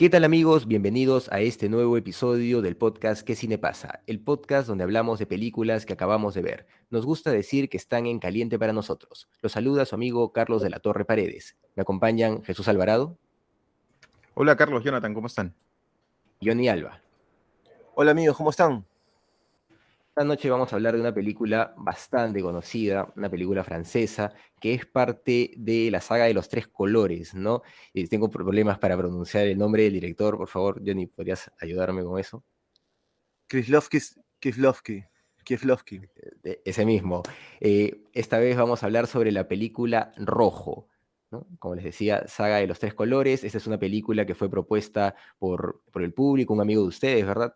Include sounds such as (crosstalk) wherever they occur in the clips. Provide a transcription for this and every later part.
¿Qué tal amigos? Bienvenidos a este nuevo episodio del podcast ¿Qué cine pasa? El podcast donde hablamos de películas que acabamos de ver. Nos gusta decir que están en caliente para nosotros. Los saluda su amigo Carlos de la Torre Paredes. Me acompañan Jesús Alvarado. Hola Carlos, Jonathan, ¿cómo están? Johnny Alba. Hola amigos, ¿cómo están? Esta noche vamos a hablar de una película bastante conocida, una película francesa, que es parte de la saga de los tres colores, ¿no? Tengo problemas para pronunciar el nombre del director, por favor, Johnny, ¿podrías ayudarme con eso? Kislovsky, Kislovsky, Kislovsky. Ese mismo. Eh, esta vez vamos a hablar sobre la película Rojo, ¿no? Como les decía, Saga de los Tres Colores. Esta es una película que fue propuesta por, por el público, un amigo de ustedes, ¿verdad?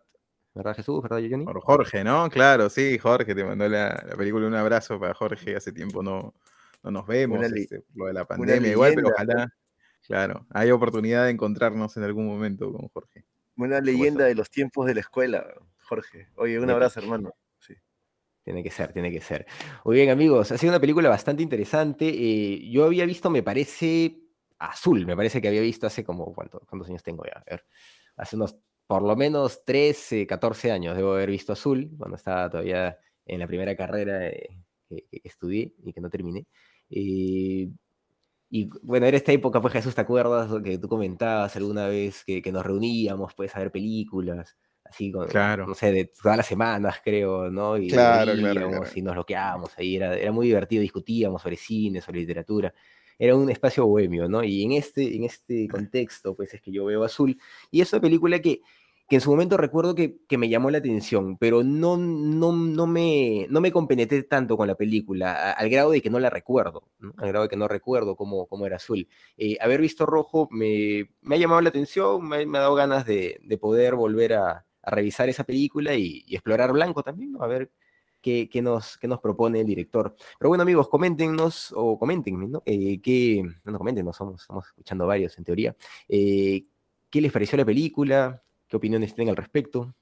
¿Verdad, Jesús? ¿Verdad, Johnny? Por Jorge, ¿no? Claro, sí, Jorge te mandó la, la, película. Un abrazo para Jorge. Hace tiempo no, no nos vemos, este, lo de la pandemia igual, pero ojalá, claro, hay oportunidad de encontrarnos en algún momento con Jorge. Una leyenda de los tiempos de la escuela, Jorge. Oye, un abrazo, hermano. Sí. Tiene que ser, tiene que ser. Muy bien, amigos, ha sido una película bastante interesante. Eh, yo había visto, me parece, Azul, me parece que había visto hace como, ¿cuánto, ¿cuántos años tengo ya? A ver, hace unos por lo menos 13, 14 años debo haber visto Azul, cuando estaba todavía en la primera carrera eh, que, que, estudié y que no terminé. Eh, y bueno, era esta época, pues Jesús, ¿te acuerdas que tú comentabas alguna vez que, que nos reuníamos pues a ver películas? Así, con, claro. no sé, de todas las semanas, creo, ¿no? Y, claro, claro, claro. y nos bloqueábamos ahí, era, era muy divertido, discutíamos sobre cine, sobre literatura era un espacio bohemio, ¿no? Y en este, en este contexto, pues es que yo veo Azul, y es una película que, que en su momento recuerdo que, que, me llamó la atención, pero no, no, no, me, no me compenetré tanto con la película, al grado de que no la recuerdo, al grado de que no recuerdo cómo, cómo era Azul. Eh, haber visto Rojo me, me, ha llamado la atención, me, ha dado ganas de, de poder volver a, revisar esa película y, y explorar Blanco también, ¿no? a ver qué, nos, qué nos propone el director. Pero bueno, amigos, coméntenos o coméntenme, ¿no? Eh, no nos comenten, no somos, estamos escuchando varios en teoría. Eh, ¿Qué les pareció la película? ¿Qué opiniones tienen al respecto?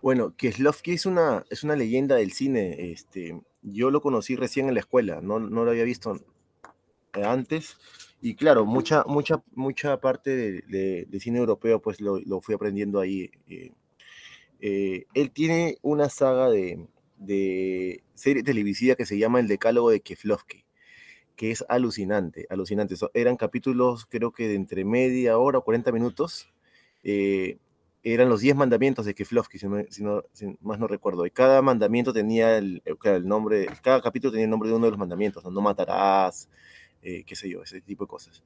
Bueno, Kieslowski es una, es una leyenda del cine. Este, yo lo conocí recién en la escuela, no, no lo había visto antes. Y claro, mucha, mucha, mucha parte de, de, de cine europeo pues lo, lo, fui aprendiendo ahí. Eh, eh, él tiene una saga de, de, serie televisiva que se llama El Decálogo de Kieslowski, que es alucinante, alucinante. So, eran capítulos creo que de entre media hora o 40 minutos. Eh, eran los 10 mandamientos de Keflovsky, si, no, si, no, si, más no recuerdo. Y cada mandamiento tenía el, el, nombre, cada capítulo tenía el nombre de uno de los mandamientos, no, no matarás, eh, qué sé yo, ese tipo de cosas.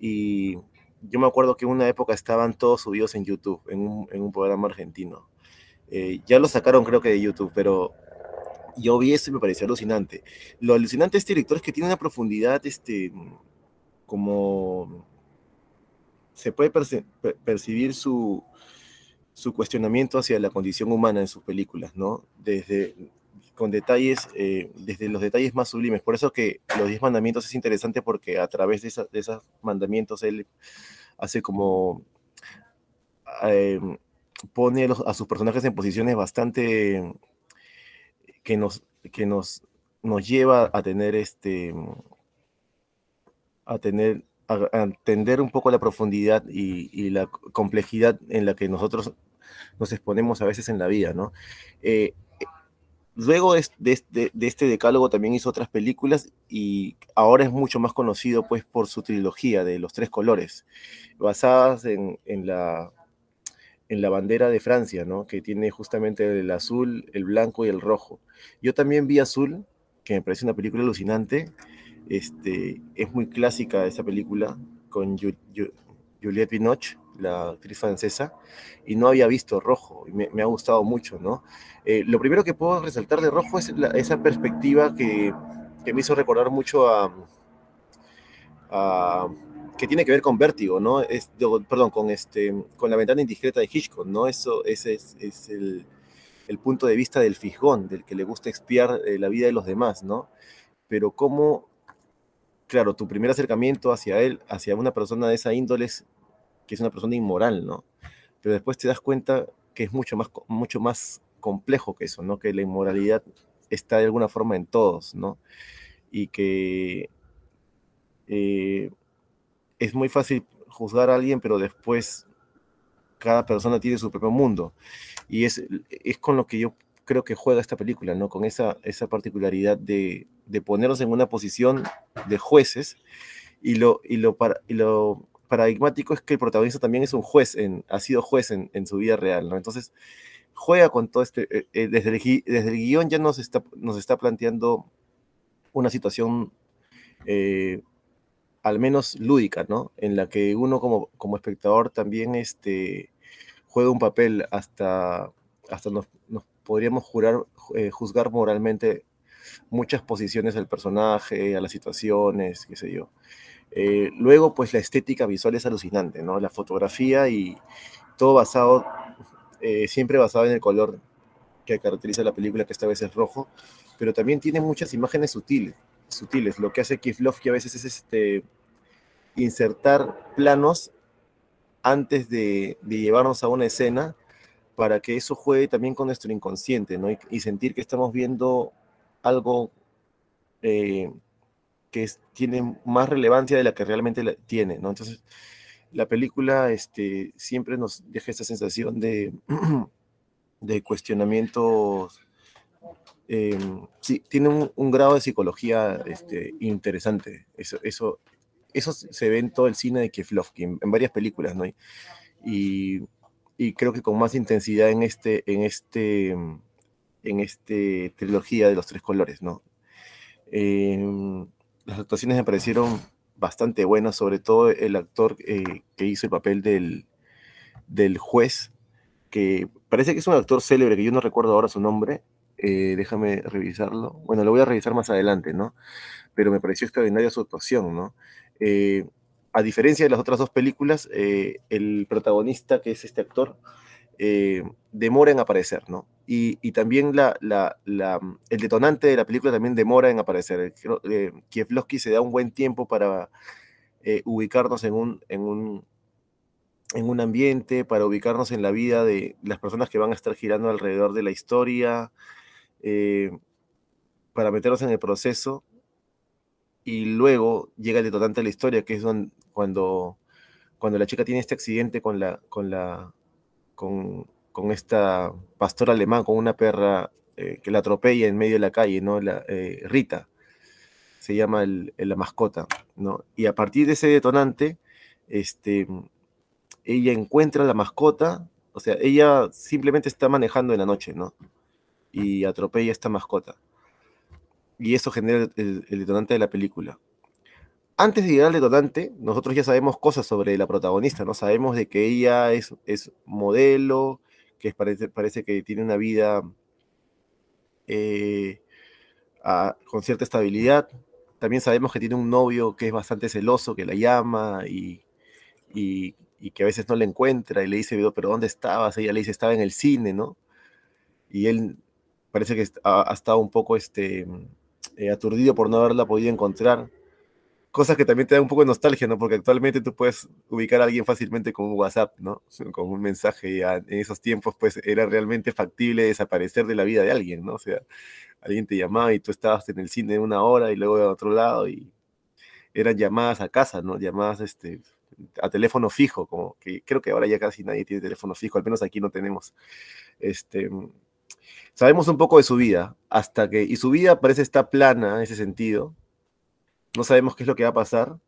Y yo me acuerdo que en una época estaban todos subidos en YouTube, en un, en un programa argentino. Eh, ya lo sacaron creo que de YouTube, pero yo vi eso y me pareció alucinante. Lo alucinante de este director es que tiene una profundidad, este, como se puede perci percibir su, su cuestionamiento hacia la condición humana en sus películas, ¿no? Desde con detalles, eh, desde los detalles más sublimes. Por eso que los diez mandamientos es interesante porque a través de, esa, de esos mandamientos él hace como eh, pone a, sus personajes en posiciones bastante que nos que nos nos lleva a tener este a tener a, entender un poco la profundidad y, la complejidad en la que nosotros nos exponemos a veces en la vida, ¿no? Eh, luego de, este decálogo también hizo otras películas y ahora es mucho más conocido pues por su trilogía de los tres colores, basadas en la, en la bandera de Francia, ¿no? Que tiene justamente el azul, el blanco y el rojo. Yo también vi Azul, que me parece una película alucinante, este, es muy clásica esa película con Juliette Binoche, la actriz francesa, y no había visto Rojo, y me, ha gustado mucho, ¿no? Eh, lo primero que puedo resaltar de Rojo es esa perspectiva que, que, me hizo recordar mucho a, que tiene que ver con Vértigo, ¿no? Es, perdón, con, este, con la ventana indiscreta de Hitchcock, ¿no? Eso ese es, el, punto de vista del fijón, del que le gusta expiar eh, la vida de los demás, ¿no? Pero cómo, claro, tu primer acercamiento hacia él, hacia una persona de esa índole, es que es una persona inmoral, ¿no? Pero después te das cuenta que es mucho más, mucho más complejo que eso, ¿no? Que la inmoralidad está de alguna forma en todos, ¿no? Y que eh, es muy fácil juzgar a alguien, pero después cada persona tiene su propio mundo. Y es, es con lo que yo creo que juega esta película, ¿no? Con esa, esa particularidad de, de ponernos en una posición de jueces y lo, y lo, para, y lo paradigmático es que el protagonista también es un juez, en, ha sido juez en, en su vida real, ¿no? Entonces, juega con todo este, eh, eh, desde, el, desde el guion ya nos está, nos está planteando una situación eh, al menos lúdica, ¿no? En la que uno como, como espectador también este, juega un papel hasta, hasta nos, podríamos jurar, juzgar moralmente muchas posiciones del personaje, a las situaciones, qué sé yo. luego, pues la estética visual es alucinante, ¿no? La fotografía y todo basado eh, siempre basado en el color que caracteriza la película, que esta vez es rojo, pero también tiene muchas imágenes sutiles, sutiles. Lo que hace Kieslowski a veces es este, insertar planos antes de, llevarnos a una escena para que eso juegue también con nuestro inconsciente, ¿no? Y, sentir que estamos viendo algo eh, que tiene más relevancia de la que realmente tiene, ¿no? Entonces, la película este, siempre nos deja esta sensación de, (clears throat) de cuestionamiento. Em, sí, tiene un, grado de psicología este, interesante. Eso, eso, eso se ve en todo el cine de Kieslowski, en, varias películas, ¿no? Y, y, creo que con más intensidad en este, en este, en este trilogía de los tres colores, ¿no? Em, las actuaciones me parecieron bastante buena, sobre todo el actor eh, que hizo el papel del, del, juez, que parece que es un actor célebre, que yo no recuerdo ahora su nombre, eh, déjame revisarlo, bueno, lo voy a revisar más adelante, ¿no? Pero me pareció extraordinaria su actuación, ¿no? Eh, a diferencia de las otras dos películas, el protagonista, que es este actor, demora en aparecer, ¿no? y, también la, el detonante de la película también demora en aparecer. Eh, Kieslowski se da un buen tiempo para eh, ubicarnos en un, en, un, en un ambiente, para ubicarnos en la vida de las personas que van a estar girando alrededor de la historia, eh, para meternos en el proceso. Y luego llega el detonante de la historia, que es cuando, cuando la chica tiene este accidente con la, con la, con, con esta pastora alemán, con una perra eh, que la atropella en medio de la calle, ¿no? La, eh, Rita, se llama la mascota, ¿no? Y a partir de ese detonante, este, ella encuentra la mascota, o sea, ella simplemente está manejando en la noche, ¿no? Y atropella a esta mascota. Y eso genera el, detonante de la película. Antes de llegar al detonante, nosotros ya sabemos cosas sobre la protagonista, ¿no? Sabemos de que ella es, es modelo, que parece, parece que tiene una vida eh, con cierta estabilidad. También sabemos que tiene un novio que es bastante celoso, que la llama y, que a veces no le encuentra y le dice, pero ¿dónde estabas? Ella le dice, estaba en el cine, ¿no? Y él parece que ha, estado un poco este, eh, aturdido por no haberla podido encontrar cosa que también te da un poco de nostalgia, ¿no? Porque actualmente tú puedes ubicar a alguien fácilmente con un WhatsApp, ¿no? Con un mensaje. Y en esos tiempos, pues, era realmente factible desaparecer de la vida de alguien, ¿no? O sea, alguien te llamaba y tú estabas en el cine una hora y luego a otro lado y eran llamadas a casa, ¿no? Llamadas este, a teléfono fijo, como que creo que ahora ya casi nadie tiene teléfono fijo, al menos aquí no tenemos. Este, sabemos un poco de su vida, hasta que, y su vida parece estar plana en ese sentido, no sabemos qué es lo que va a pasar.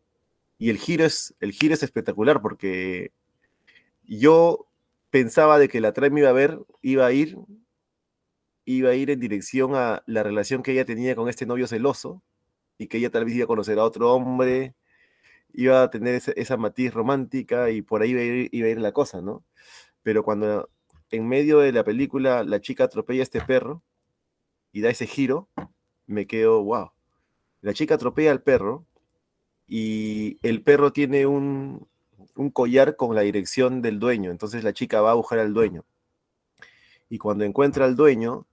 Y el giro es, el giro es espectacular porque yo pensaba de que la trama iba a ver, iba a ir, iba a ir en dirección a la relación que ella tenía con este novio celoso y que ella tal vez iba a conocer a otro hombre, iba a tener esa, matiz romántica y por ahí iba a, ir, iba a ir la cosa, ¿no? Pero cuando en medio de la película la chica atropella a este perro y da ese giro, me quedo, wow, la chica atropella al perro y el perro tiene un, collar con la dirección del dueño, entonces la chica va a buscar al dueño. Y cuando encuentra al dueño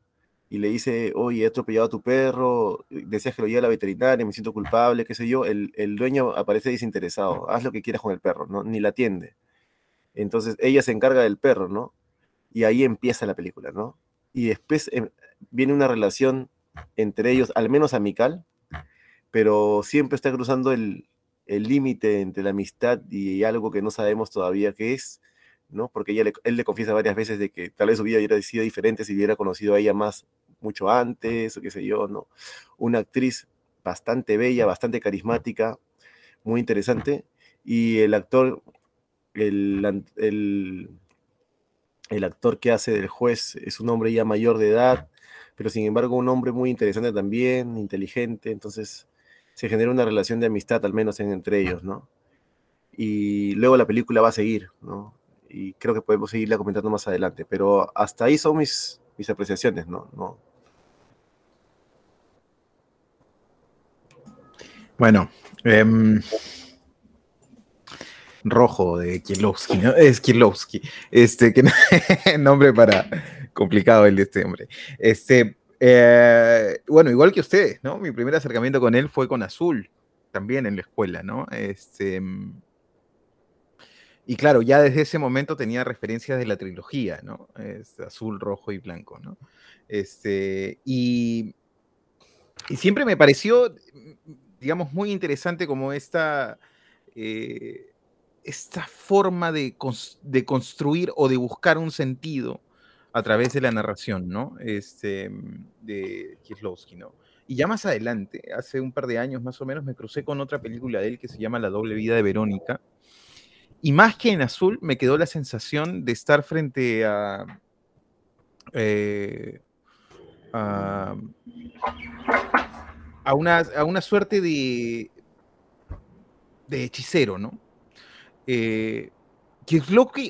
y le dice, oye, he atropellado a tu perro, decías que lo lleve a la veterinaria, me siento culpable, qué sé yo, el, el dueño aparece desinteresado, haz lo que quieras con el perro, ¿no? Ni la atiende. Entonces ella se encarga del perro, ¿no? Y ahí empieza la película, ¿no? Y después em, viene una relación entre ellos, al menos amical, pero siempre está cruzando el límite entre la amistad y algo que no sabemos todavía qué es, ¿no? Porque ella él le confiesa varias veces de que tal vez su vida hubiera sido diferente si hubiera conocido a ella más mucho antes, o qué sé yo, ¿no? Una actriz bastante bella, bastante carismática, muy interesante, y el actor el, el, actor que hace del juez es un hombre ya mayor de edad, pero sin embargo un hombre muy interesante también, inteligente, entonces se genera una relación de amistad al menos entre ellos, ¿no? Y luego la película va a seguir, ¿no? Y creo que podemos seguirla comentando más adelante, pero hasta ahí son mis, mis apreciaciones, ¿no? no. Bueno, eh, rojo de Kierlowski, ¿no? Es Kierlowski. Este, que (laughs) nombre para complicado el de este hombre. Este, eh, bueno, igual que ustedes, ¿no? Mi primer acercamiento con él fue con Azul, también en la escuela, ¿no? Este, y claro, ya desde ese momento tenía referencias de la trilogía, ¿no? azul, rojo y blanco, ¿no? Este, y, y siempre me pareció, digamos, muy interesante como esta... Eh, esta forma de, construir o de buscar un sentido a través de la narración, ¿no? Este, de Kieslowski, ¿no? Y ya más adelante, hace un par de años más o menos, me crucé con otra película de él que se llama La doble vida de Verónica. Y más que en azul, me quedó la sensación de estar frente a, eh, a, una, a una suerte de, de hechicero, ¿no? Eh,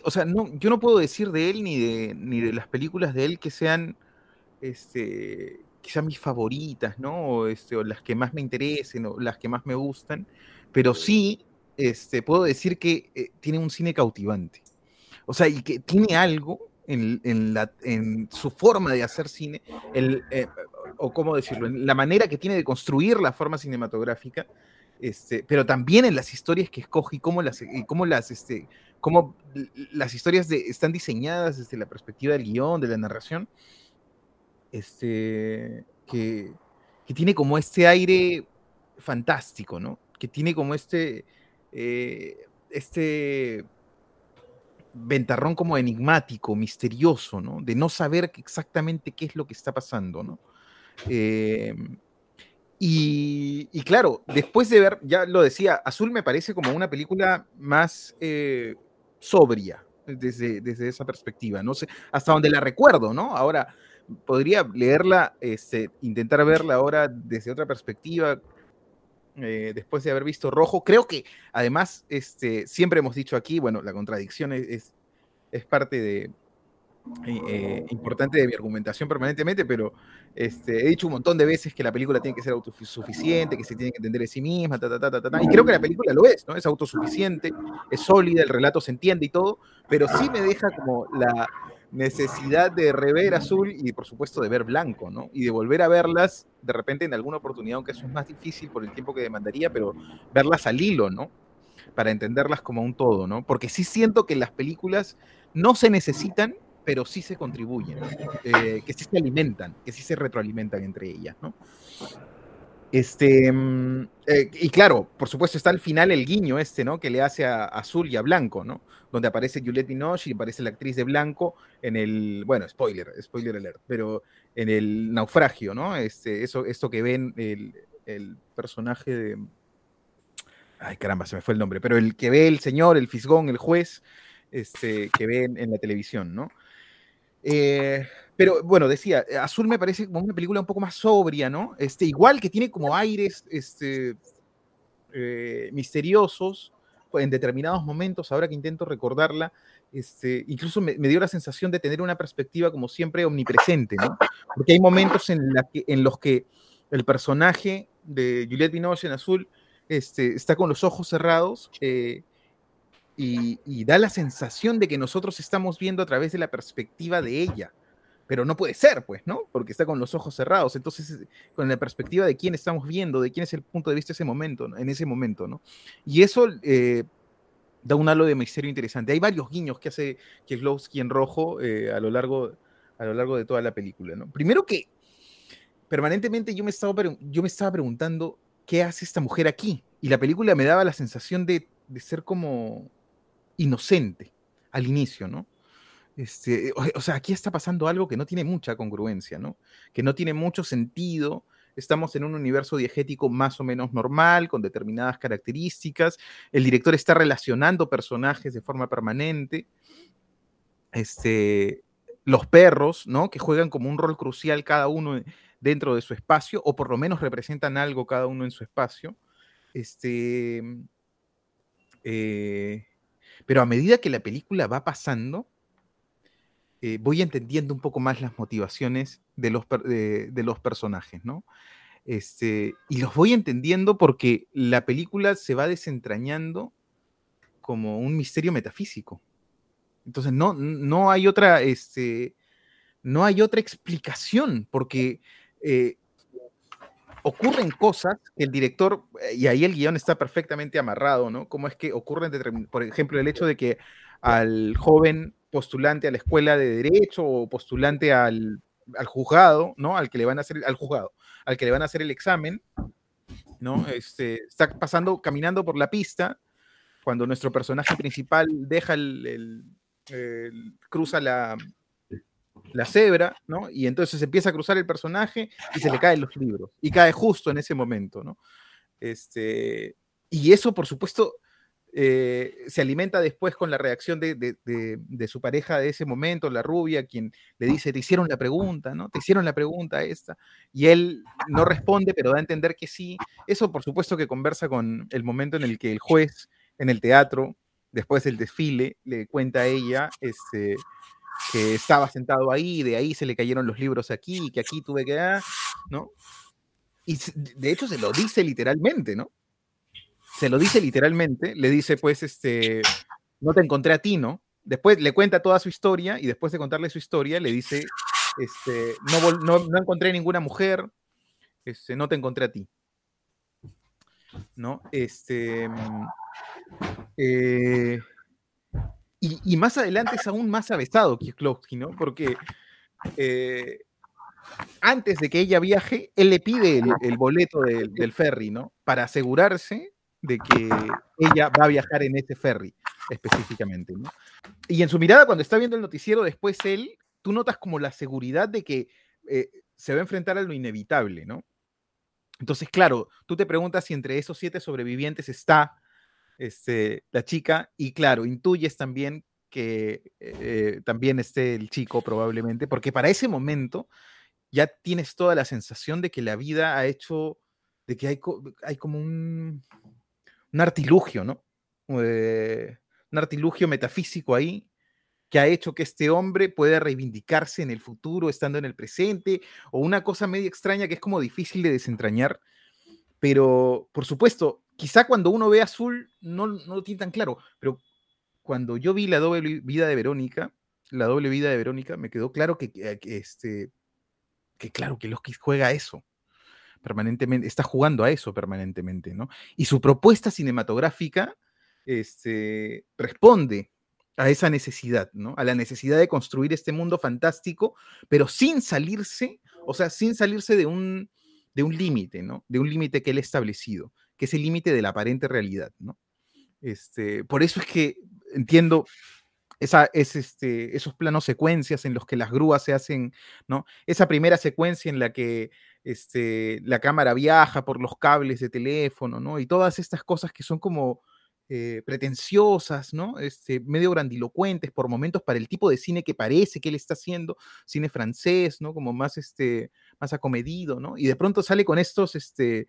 o sea, no, yo no puedo decir de él ni de, ni de las películas de él que sean, este, quizás mis favoritas, ¿no? O, este, o las que más me interesen, o las que más me gustan, pero sí, este, puedo decir que eh, tiene un cine cautivante. O sea, y que tiene algo en, en, la, en su forma de hacer cine, el, eh, o cómo decirlo, en la manera que tiene de construir la forma cinematográfica, este, pero también en las historias que escoge y cómo las, cómo las, este, cómo las historias de, están diseñadas desde la perspectiva del guion, de la narración, este, que, tiene como este aire fantástico, ¿no? Que tiene como este, eh, este ventarrón como enigmático, misterioso, ¿no? De no saber exactamente qué es lo que está pasando. Eh, y, claro, después de ver, ya lo decía, Azul me parece como una película más eh, sobria desde, desde esa perspectiva. No sé, hasta donde la recuerdo, ¿no? Ahora, podría leerla, este, intentar verla ahora desde otra perspectiva, eh, después de haber visto Rojo. Creo que además, este, siempre hemos dicho aquí, bueno, la contradicción es, es parte de, eh, importante de mi argumentación permanentemente, pero este, he dicho un montón de veces que la película tiene que ser autosuficiente, que se tiene que entender de sí misma, y creo que la película lo es, ¿no? Es autosuficiente, es sólida, el relato se entiende y todo, pero sí me deja como la necesidad de rever azul y por supuesto de ver blanco, ¿no? Y de volver a verlas de repente en alguna oportunidad, aunque eso es más difícil por el tiempo que demandaría, pero verlas al hilo, ¿no? Para entenderlas como un todo, ¿no? Porque sí siento que las películas no se necesitan pero sí se contribuyen, eh, que sí se alimentan, que sí se retroalimentan entre ellas, ¿no? Este, mm, eh, y claro, por supuesto está al final el guiño este, ¿no? Que le hace a, Azul y a Blanco, ¿no? Donde aparece Juliette Binoche y aparece la actriz de Blanco en el, bueno, spoiler, spoiler alert, pero en el naufragio, ¿no? Este, eso, esto que ven el, el personaje de, ay caramba, se me fue el nombre, pero el que ve el señor, el fisgón, el juez, este, que ve en la televisión, ¿no? Eh, pero bueno, decía, Azul me parece como una película un poco más sobria, ¿no? Este, igual que tiene como aires este, eh, misteriosos en determinados momentos, ahora que intento recordarla, este, incluso me, dio la sensación de tener una perspectiva como siempre omnipresente, ¿no? Porque hay momentos en los que el personaje de Juliette Binoche en Azul este, está con los ojos cerrados eh, y, da la sensación de que nosotros estamos viendo a través de la perspectiva de ella. Pero no puede ser, pues, ¿no? Porque está con los ojos cerrados. Entonces, con la perspectiva de quién estamos viendo, de quién es el punto de vista ese momento, en ese momento, ¿no? Y eso eh, da un halo de misterio interesante. Hay varios guiños que hace Kieslowski en rojo eh, a, lo largo, a lo largo de toda la película, ¿no? Primero que permanentemente yo me estaba, yo me estaba preguntando qué hace esta mujer aquí. Y la película me daba la sensación de, ser como inocente al inicio, ¿no? Este, o, sea, aquí está pasando algo que no tiene mucha congruencia, ¿no? Que no tiene mucho sentido. Estamos en un universo diegético más o menos normal, con determinadas características. El director está relacionando personajes de forma permanente. Este, los perros, ¿no? Que juegan como un rol crucial cada uno dentro de su espacio, o por lo menos representan algo cada uno en su espacio. Este, eh, pero a medida que la película va pasando, eh, voy entendiendo un poco más las motivaciones de los, de, los personajes, ¿no? Este, y los voy entendiendo porque la película se va desentrañando como un misterio metafísico. Entonces no, no hay otra, este, no hay otra explicación, porque eh, ocurren cosas que el director, eh, y ahí el guion está perfectamente amarrado, ¿no? Como es que ocurren, por ejemplo, el hecho de que al joven postulante a la escuela de derecho o postulante al, juzgado, ¿no? Al que le van a hacer, al juzgado, al que le van a hacer el examen, ¿no? Este, está pasando, caminando por la pista, cuando nuestro personaje principal deja el cruza la, la cebra, ¿no? Y entonces empieza a cruzar el personaje y se le caen los libros. Y cae justo en ese momento, ¿no? Este, y eso, por supuesto, eh, se alimenta después con la reacción de, su pareja de ese momento, la rubia, quien le dice, te hicieron la pregunta, ¿no? Te hicieron la pregunta esta. Y él no responde, pero da a entender que sí. Eso, por supuesto, que conversa con el momento en el que el juez en el teatro, después del desfile, le cuenta a ella, este, que estaba sentado ahí, de ahí se le cayeron los libros aquí, que aquí tuve que dar, ¿no? Y de hecho se lo dice literalmente, ¿no? Se lo dice literalmente, le dice, pues, este, no te encontré a ti, ¿no? Después le cuenta toda su historia y después de contarle su historia le dice, este, no, no, no encontré ninguna mujer, este, no te encontré a ti. ¿No? Este. Mm, eh, y, más adelante es aún más avesado Kieslowski, ¿no? Porque eh, antes de que ella viaje, él le pide el, boleto del ferry, ¿no? Para asegurarse de que ella va a viajar en ese ferry específicamente, ¿no? Y en su mirada, cuando está viendo el noticiero, después él, tú notas como la seguridad de que eh, se va a enfrentar a lo inevitable, ¿no? Entonces, claro, tú te preguntas si entre esos siete sobrevivientes está este, la chica, y claro, intuyes también que eh, también esté el chico probablemente, porque para ese momento ya tienes toda la sensación de que la vida ha hecho, de que hay, hay como un, un artilugio, ¿no? Eh, un artilugio metafísico ahí que ha hecho que este hombre pueda reivindicarse en el futuro estando en el presente, o una cosa medio extraña que es como difícil de desentrañar, pero por supuesto, quizá cuando uno ve azul no, no lo tiene tan claro, pero cuando yo vi la doble vida de Verónica, la doble vida de Verónica, me quedó claro que, este, que claro, que Loski juega a eso permanentemente, está jugando a eso permanentemente, ¿no? Y su propuesta cinematográfica este, responde a esa necesidad, ¿no? A la necesidad de construir este mundo fantástico, pero sin salirse, o sea, sin salirse de un, de un límite, ¿no? De un límite que él ha establecido que es el límite de la aparente realidad, ¿no? Este, por eso es que entiendo esa, es este, esos planos secuencias en los que las grúas se hacen, ¿no? Esa primera secuencia en la que este, la cámara viaja por los cables de teléfono, ¿no? Y todas estas cosas que son como eh, pretenciosas, ¿no? Este, medio grandilocuentes por momentos para el tipo de cine que parece que él está haciendo, cine francés, ¿no? Como más, este, más acomedido, ¿no? Y de pronto sale con estos, este,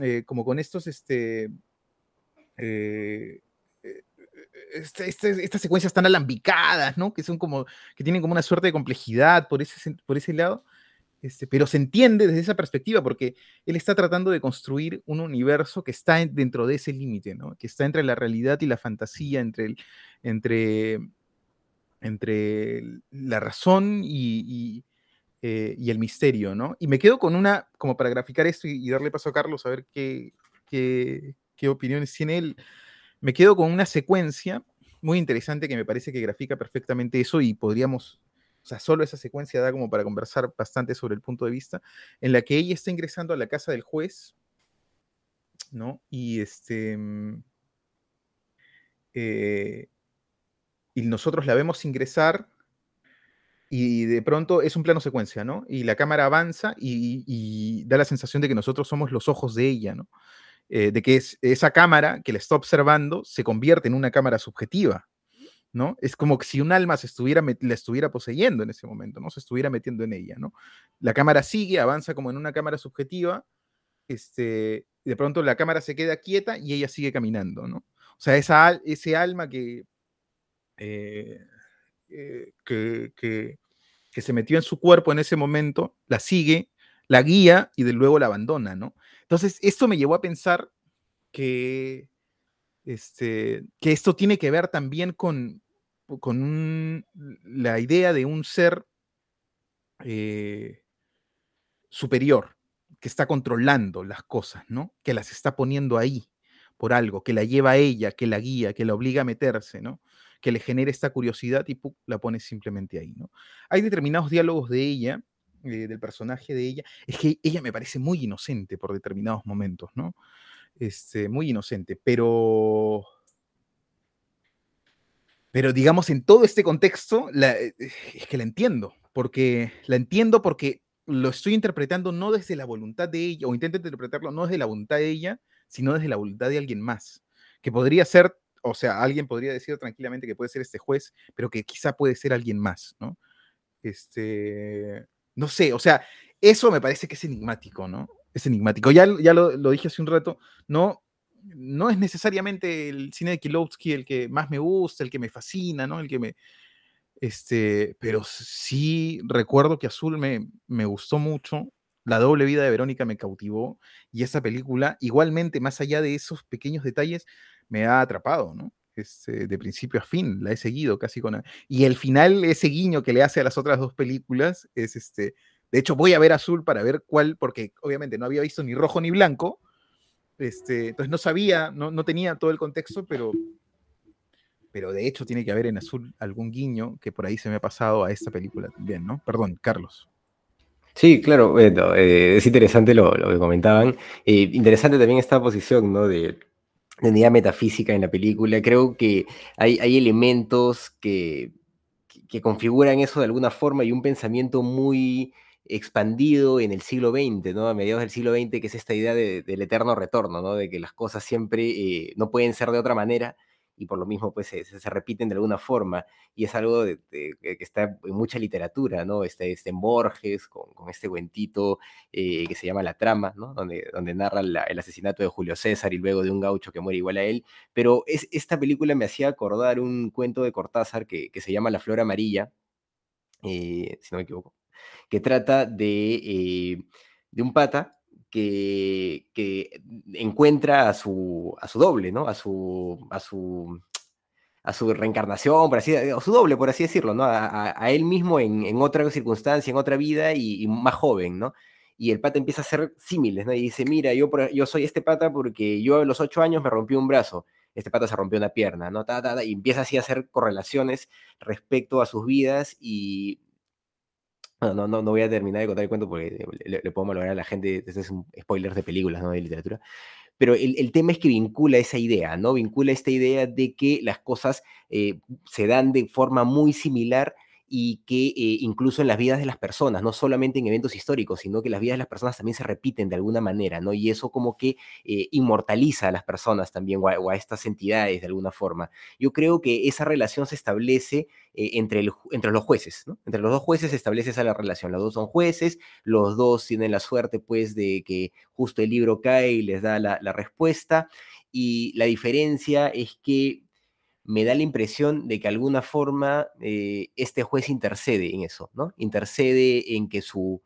eh, como con estos, este, eh, este, este, estas secuencias tan alambicadas, ¿no? Que son como, que tienen como una suerte de complejidad por ese, por ese lado. Este, pero se entiende desde esa perspectiva porque él está tratando de construir un universo que está dentro de ese límite, ¿no? que está entre la realidad y la fantasía, entre, el, entre, entre la razón y, eh, y, el misterio. ¿no? Y me quedo con una, como para graficar esto y, darle paso a Carlos a ver qué, qué, qué opiniones tiene él, me quedo con una secuencia muy interesante que me parece que grafica perfectamente eso y podríamos o sea, solo esa secuencia da como para conversar bastante sobre el punto de vista, en la que ella está ingresando a la casa del juez, ¿no? Y este... Mm, eh, y nosotros la vemos ingresar y de pronto es un plano secuencia, ¿no? Y la cámara avanza y, da la sensación de que nosotros somos los ojos de ella, ¿no? Eh, de que es, esa cámara que la está observando se convierte en una cámara subjetiva, ¿no? Es como que si un alma se estuviera, la estuviera poseyendo en ese momento, ¿no? Se estuviera metiendo en ella, ¿no? La cámara sigue, avanza como en una cámara subjetiva, este, de pronto la cámara se queda quieta y ella sigue caminando, ¿no? O sea, esa, ese alma que, eh, eh, que, que, se metió en su cuerpo en ese momento, la sigue, la guía y de luego la abandona, ¿no? Entonces, esto me llevó a pensar que, este, que esto tiene que ver también con, con la idea de un ser eh, superior que está controlando las cosas, ¿no? Que las está poniendo ahí por algo, que la lleva a ella, que la guía, que la obliga a meterse, ¿no? Que le genera esta curiosidad y la pone simplemente ahí, ¿no? Hay determinados diálogos de ella, eh, del personaje de ella, es que ella me parece muy inocente por determinados momentos, ¿no? Este, muy inocente, pero pero digamos, en todo este contexto, eh, es que la entiendo, porque la entiendo porque lo estoy interpretando no desde la voluntad de ella, o intento interpretarlo no desde la voluntad de ella, sino desde la voluntad de alguien más, que podría ser, o sea, alguien podría decir tranquilamente que puede ser este juez, pero que quizá puede ser alguien más, ¿no? Este, no sé, o sea, eso me parece que es enigmático, ¿no? Es enigmático. Ya, ya lo, dije hace un rato, no, no es necesariamente el cine de Kilowski el que más me gusta, el que me fascina, ¿no? El que me... Este, pero sí recuerdo que Azul me, me gustó mucho, La doble vida de Verónica me cautivó y esa película, igualmente, más allá de esos pequeños detalles, me ha atrapado, ¿no? Este, de principio a fin, la he seguido casi con... Y el final, ese guiño que le hace a las otras dos películas, es este... De hecho, voy a ver Azul para ver cuál, porque obviamente no había visto ni rojo ni blanco, este, entonces no sabía, no, no, tenía todo el contexto, pero, pero de hecho tiene que haber en azul algún guiño que por ahí se me ha pasado a esta película también, ¿no? Perdón, Carlos. Sí, claro, eh, es interesante lo, lo que comentaban. Eh, interesante también esta posición, ¿no? De unidad metafísica en la película. Creo que hay, hay elementos que, que configuran eso de alguna forma y un pensamiento muy expandido en el siglo XX, ¿no? A mediados del siglo XX, que es esta idea del eterno retorno, ¿no? De que las cosas siempre eh, no pueden ser de otra manera y por lo mismo pues se, repiten de alguna forma y es algo que está en mucha literatura, ¿no? Este, este en Borges con, con este cuentito eh, que se llama La Trama, ¿no? Donde, donde narra el asesinato de Julio César y luego de un gaucho que muere igual a él, pero es, esta película me hacía acordar un cuento de Cortázar que, que se llama La Flor Amarilla, eh, si no me equivoco que trata de, eh, de un pata que, encuentra a su, a su doble, ¿no? A su, a su, a su reencarnación, por así, o su doble, por así decirlo, ¿no? A, él mismo en, otra circunstancia, en otra vida y, más joven, ¿no? Y el pata empieza a ser símiles, ¿no? Y dice, mira, yo, yo soy este pata porque yo a los ocho años me rompí un brazo, este pata se rompió una pierna, ¿no? Y empieza así a hacer correlaciones respecto a sus vidas y no, no, no voy a terminar de contar el cuento porque le, puedo malograr a la gente, este es un spoiler de películas, no de literatura. Pero el, el, tema es que vincula esa idea, ¿no? Vincula esta idea de que las cosas eh, se dan de forma muy similar y que eh, incluso en las vidas de las personas, no solamente en eventos históricos, sino que las vidas de las personas también se repiten de alguna manera, ¿no? Y eso como que eh, inmortaliza a las personas también o a, estas entidades de alguna forma. Yo creo que esa relación se establece eh, entre, entre los jueces, ¿no? Entre los dos jueces se establece esa relación. Los dos son jueces, los dos tienen la suerte, pues, de que justo el libro cae y les da la, la respuesta. Y la diferencia es que me da la impresión de que de alguna forma eh, este juez intercede en eso, ¿no? Intercede en que su,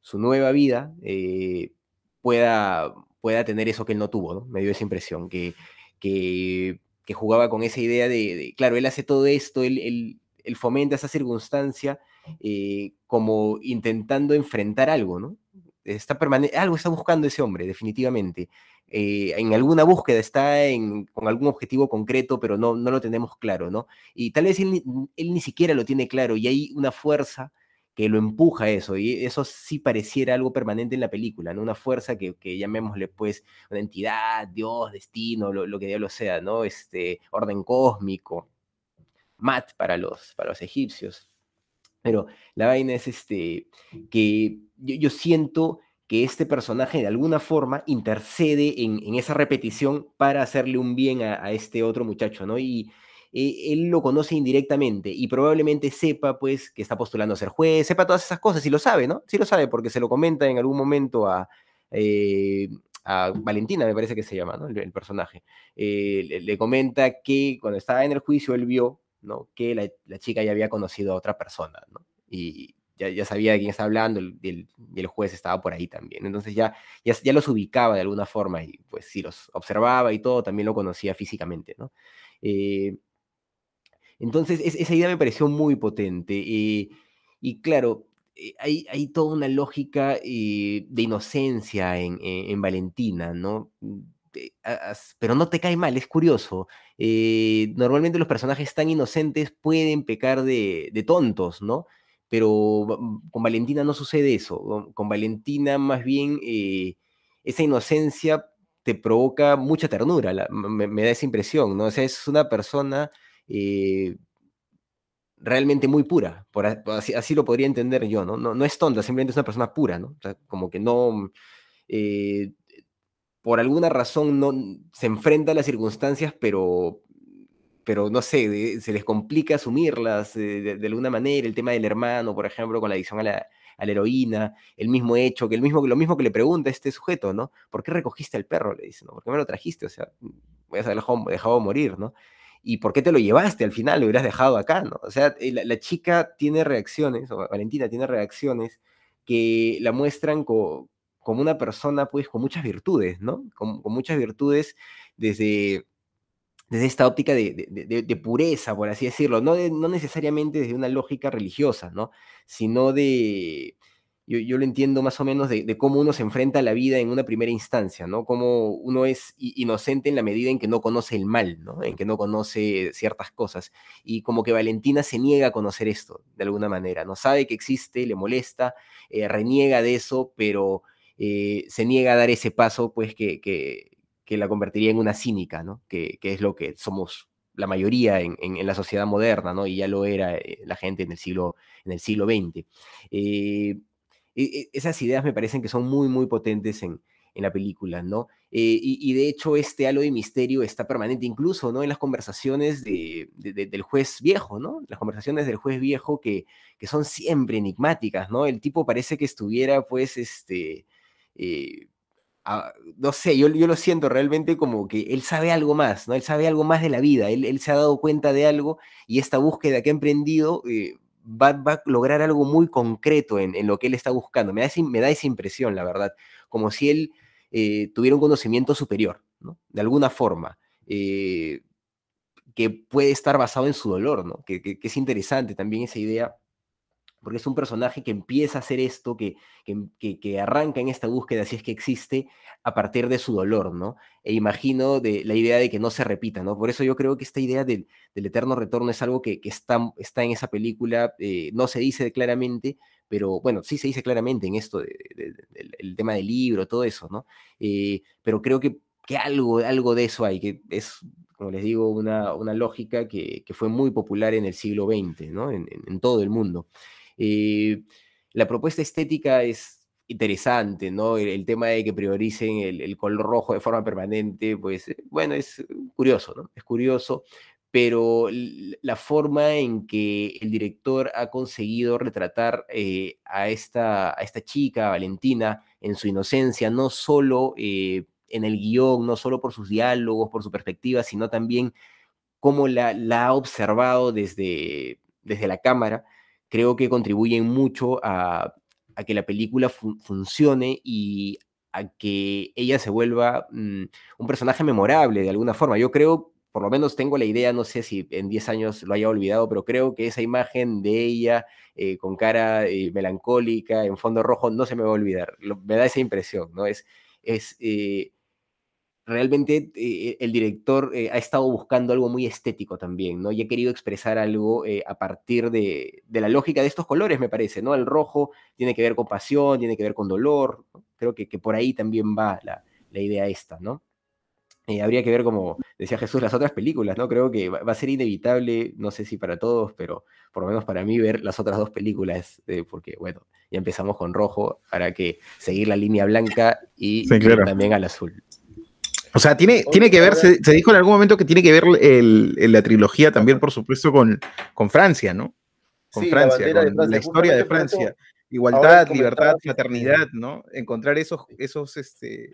su nueva vida, eh, pueda, pueda tener eso que él no tuvo, ¿no? Me dio esa impresión, que, que, jugaba con esa idea de, claro, él hace todo esto, él, él, fomenta esa circunstancia eh, como intentando enfrentar algo, ¿no? Está algo está buscando ese hombre, definitivamente. Eh, en alguna búsqueda está en, con algún objetivo concreto, pero no, no lo tenemos claro, ¿no? Y tal vez él, él ni siquiera lo tiene claro y hay una fuerza que lo empuja a eso, y eso sí pareciera algo permanente en la película, ¿no? Una fuerza que, que llamémosle, pues, una entidad, Dios, destino, lo, lo que diablo sea, ¿no? Este, orden cósmico, mat para los, para los egipcios. Pero la vaina es este, que yo, siento que este personaje de alguna forma intercede en, esa repetición para hacerle un bien a, este otro muchacho, ¿no? Y, eh, él lo conoce indirectamente y probablemente sepa, pues, que está postulando a ser juez, sepa todas esas cosas y lo sabe, ¿no? Sí lo sabe porque se lo comenta en algún momento a, eh, a Valentina, me parece que se llama, ¿no? El, personaje. Eh, le, comenta que cuando estaba en el juicio él vio, ¿no? Que la, chica ya había conocido a otra persona, ¿no? Y ya, ya, sabía de quién estaba hablando y el, juez estaba por ahí también. Entonces ya, ya, ya, los ubicaba de alguna forma y pues sí, los observaba y todo, también lo conocía físicamente, ¿no? Entonces, esa idea me pareció muy potente. Eh, y claro, eh, hay, hay, toda una lógica eh, de inocencia en, en, Valentina, ¿no? Pero no te cae mal, es curioso. normalmente los personajes tan inocentes pueden pecar de, de tontos, ¿no? Pero mm, con Valentina no sucede eso. Con, Valentina más bien esa inocencia te provoca mucha ternura, me, da esa impresión, ¿no? O sea, es una persona eh, realmente muy pura, por, así, lo podría entender yo, ¿no? ¿no? es tonta, simplemente es una persona pura, ¿no? como que no, eh, por alguna razón no se enfrenta a las circunstancias, pero, pero no sé, se les complica asumirlas de, alguna manera, el tema del hermano, por ejemplo, con la adicción a la, heroína, el mismo hecho, que el mismo, lo mismo que le pregunta este sujeto, ¿no? ¿Por qué recogiste al perro? Le dice, ¿no? ¿Por qué me lo trajiste? O sea, voy a dejado, dejado morir, ¿no? ¿Y por qué te lo llevaste al final? Lo hubieras dejado acá, ¿no? O sea, eh, la, chica tiene reacciones, o Valentina tiene reacciones que la muestran como una persona, pues, con muchas virtudes, ¿no? Con, muchas virtudes desde, desde esta óptica de, pureza, por así decirlo, no, no necesariamente desde una lógica religiosa, ¿no? Sino de, yo, lo entiendo más o menos de, cómo uno se enfrenta a la vida en una primera instancia, ¿no? Cómo uno es inocente en la medida en que no conoce el mal, ¿no? En que no conoce ciertas cosas. Y como que Valentina se niega a conocer esto, de alguna manera, ¿no? Sabe que existe, le molesta, eh, reniega de eso, pero eh, se niega a dar ese paso, pues, que, que, la convertiría en una cínica, ¿no? Que, es lo que somos la mayoría en, en, la sociedad moderna, ¿no? Y ya lo era eh, la gente en el siglo, en el siglo XX. E, e, esas ideas me parecen que son muy, muy potentes en, en la película, ¿no? Eh, y, de hecho este halo de misterio está permanente incluso, ¿no? En las conversaciones de, del juez viejo, ¿no? Las conversaciones del juez viejo que, que, son siempre enigmáticas, ¿no? El tipo parece que estuviera, pues, este... Eh, no sé, yo, yo, lo siento realmente como que él sabe algo más, ¿no? Él sabe algo más de la vida, él, él se ha dado cuenta de algo y esta búsqueda que ha emprendido eh, va, a lograr algo muy concreto en, lo que él está buscando. Me da, me da esa impresión, la verdad, como si él eh, tuviera un conocimiento superior, ¿no? De alguna forma. Que puede estar basado en su dolor, ¿no? que, es interesante también esa idea porque es un personaje que empieza a hacer esto, que, que, arranca en esta búsqueda, si es que existe, a partir de su dolor, ¿no? E imagino de, la idea de que no se repita, ¿no? Por eso yo creo que esta idea del, eterno retorno es algo que, está, está, en esa película, eh, no se dice claramente, pero bueno, sí se dice claramente en esto, del tema del libro, todo eso, ¿no? Eh, pero creo que, que algo, algo de eso hay, que es como les digo, una, una lógica que, que, fue muy popular en el siglo XX, ¿no? en todo el mundo. Eh, la propuesta estética es interesante, ¿no? El, tema de que prioricen el, color rojo de forma permanente, pues eh, bueno, es curioso, ¿no? Es curioso, pero la forma en que el director ha conseguido retratar eh, a, esta, a esta chica, Valentina, en su inocencia, no solo en el guion, no solo por sus diálogos, por su perspectiva, sino también cómo la, la ha observado desde, desde la cámara, creo que contribuyen mucho a, a que la película funcione y a que ella se vuelva mm, un personaje memorable de alguna forma. Yo creo, por lo menos tengo la idea, no sé si en 10 años lo haya olvidado, pero creo que esa imagen de ella eh, con cara eh, melancólica, en fondo rojo, no se me va a olvidar. me da esa impresión, ¿no? Es, es eh, realmente eh, el director eh, ha estado buscando algo muy estético también, ¿no? Y ha querido expresar algo eh, a partir de, la lógica de estos colores, me parece, ¿no? El rojo tiene que ver con pasión, tiene que ver con dolor, creo que, que, por ahí también va la, idea esta, ¿no? habría que ver, como decía Jesús, las otras películas, ¿no? Creo que va, a ser inevitable, no sé si para todos, pero por lo menos para mí ver las otras dos películas, porque, bueno, ya empezamos con rojo, para que seguir la línea blanca y también al azul. O sea, tiene, tiene que ver, se, dijo en algún momento que tiene que ver la trilogía también, por supuesto, con, con Francia, ¿no? Con Francia, con la historia de Francia. Igualdad, libertad, fraternidad, ¿no? Encontrar esos, esos, este...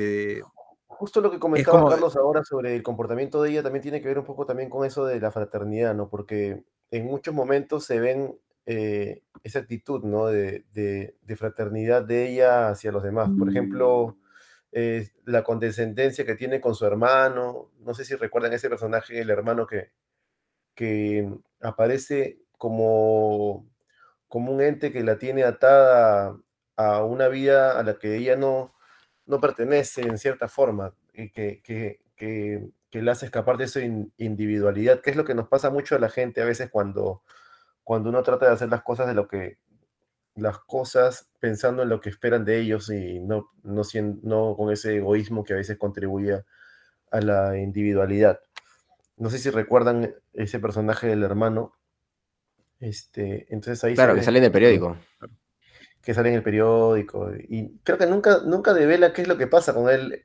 Eh, Justo lo que comentaba Carlos ahora sobre el comportamiento de ella también tiene que ver un poco también con eso de la fraternidad, ¿no? Porque en muchos momentos se ven eh, esa actitud, ¿no? De, de, de, fraternidad de ella hacia los demás. Por ejemplo, la condescendencia que tiene con su hermano. No sé si recuerdan ese personaje, el hermano que, que aparece como, como un ente que la tiene atada a una vida a la que ella no, no pertenece en cierta forma y que, que, que, que la hace escapar de su individualidad, que es lo que nos pasa mucho a la gente a veces cuando, cuando uno trata de hacer las cosas de lo que las cosas pensando en lo que esperan de ellos y no, no, no con ese egoísmo que a veces contribuye a la individualidad. No sé si recuerdan ese personaje del hermano. Este, entonces ahí claro, que sale en el periódico. Que sale en el periódico. Y creo que nunca, nunca devela qué es lo que pasa con él.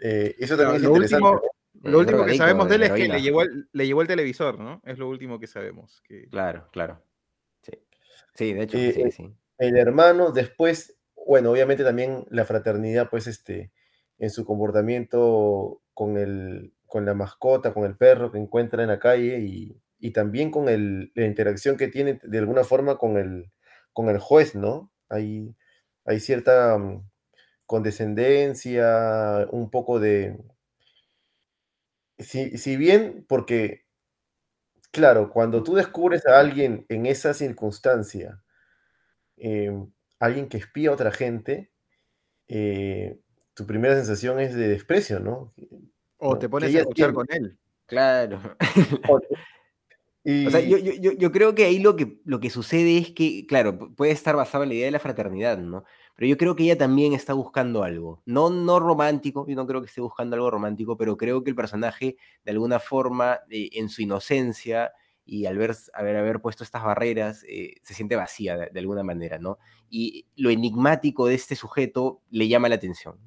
Eh, eso también es lo interesante. Último, lo último que sabemos de él es que le llevó, el, le llevó el televisor, ¿no? Es lo último que sabemos. Que... Claro, claro. Sí, de hecho, sí, eh, sí. El hermano, después, bueno, obviamente también la fraternidad, pues, este, en su comportamiento con, el, con la mascota, con el perro que encuentra en la calle y, también con el, la interacción que tiene de alguna forma con el, con el juez, ¿no? Hay, hay cierta mm, condescendencia, un poco de... Si, si bien, porque Claro, cuando tú descubres a alguien en esa circunstancia, em, alguien que espía a otra gente, eh, tu primera sensación es de desprecio, ¿no? O te pones a escuchar con él. Claro. O (laughs) sea, yo, creo que ahí lo que, lo que sucede es que, claro, puede estar basado en la idea de la fraternidad, ¿no? Pero yo creo que ella también está buscando algo. No, no romántico, yo no creo que esté buscando algo romántico, pero creo que el personaje, de alguna forma, eh, en su inocencia y al ver, haber, haber puesto estas barreras, eh, se siente vacía de, alguna manera, ¿no? Y lo enigmático de este sujeto le llama la atención.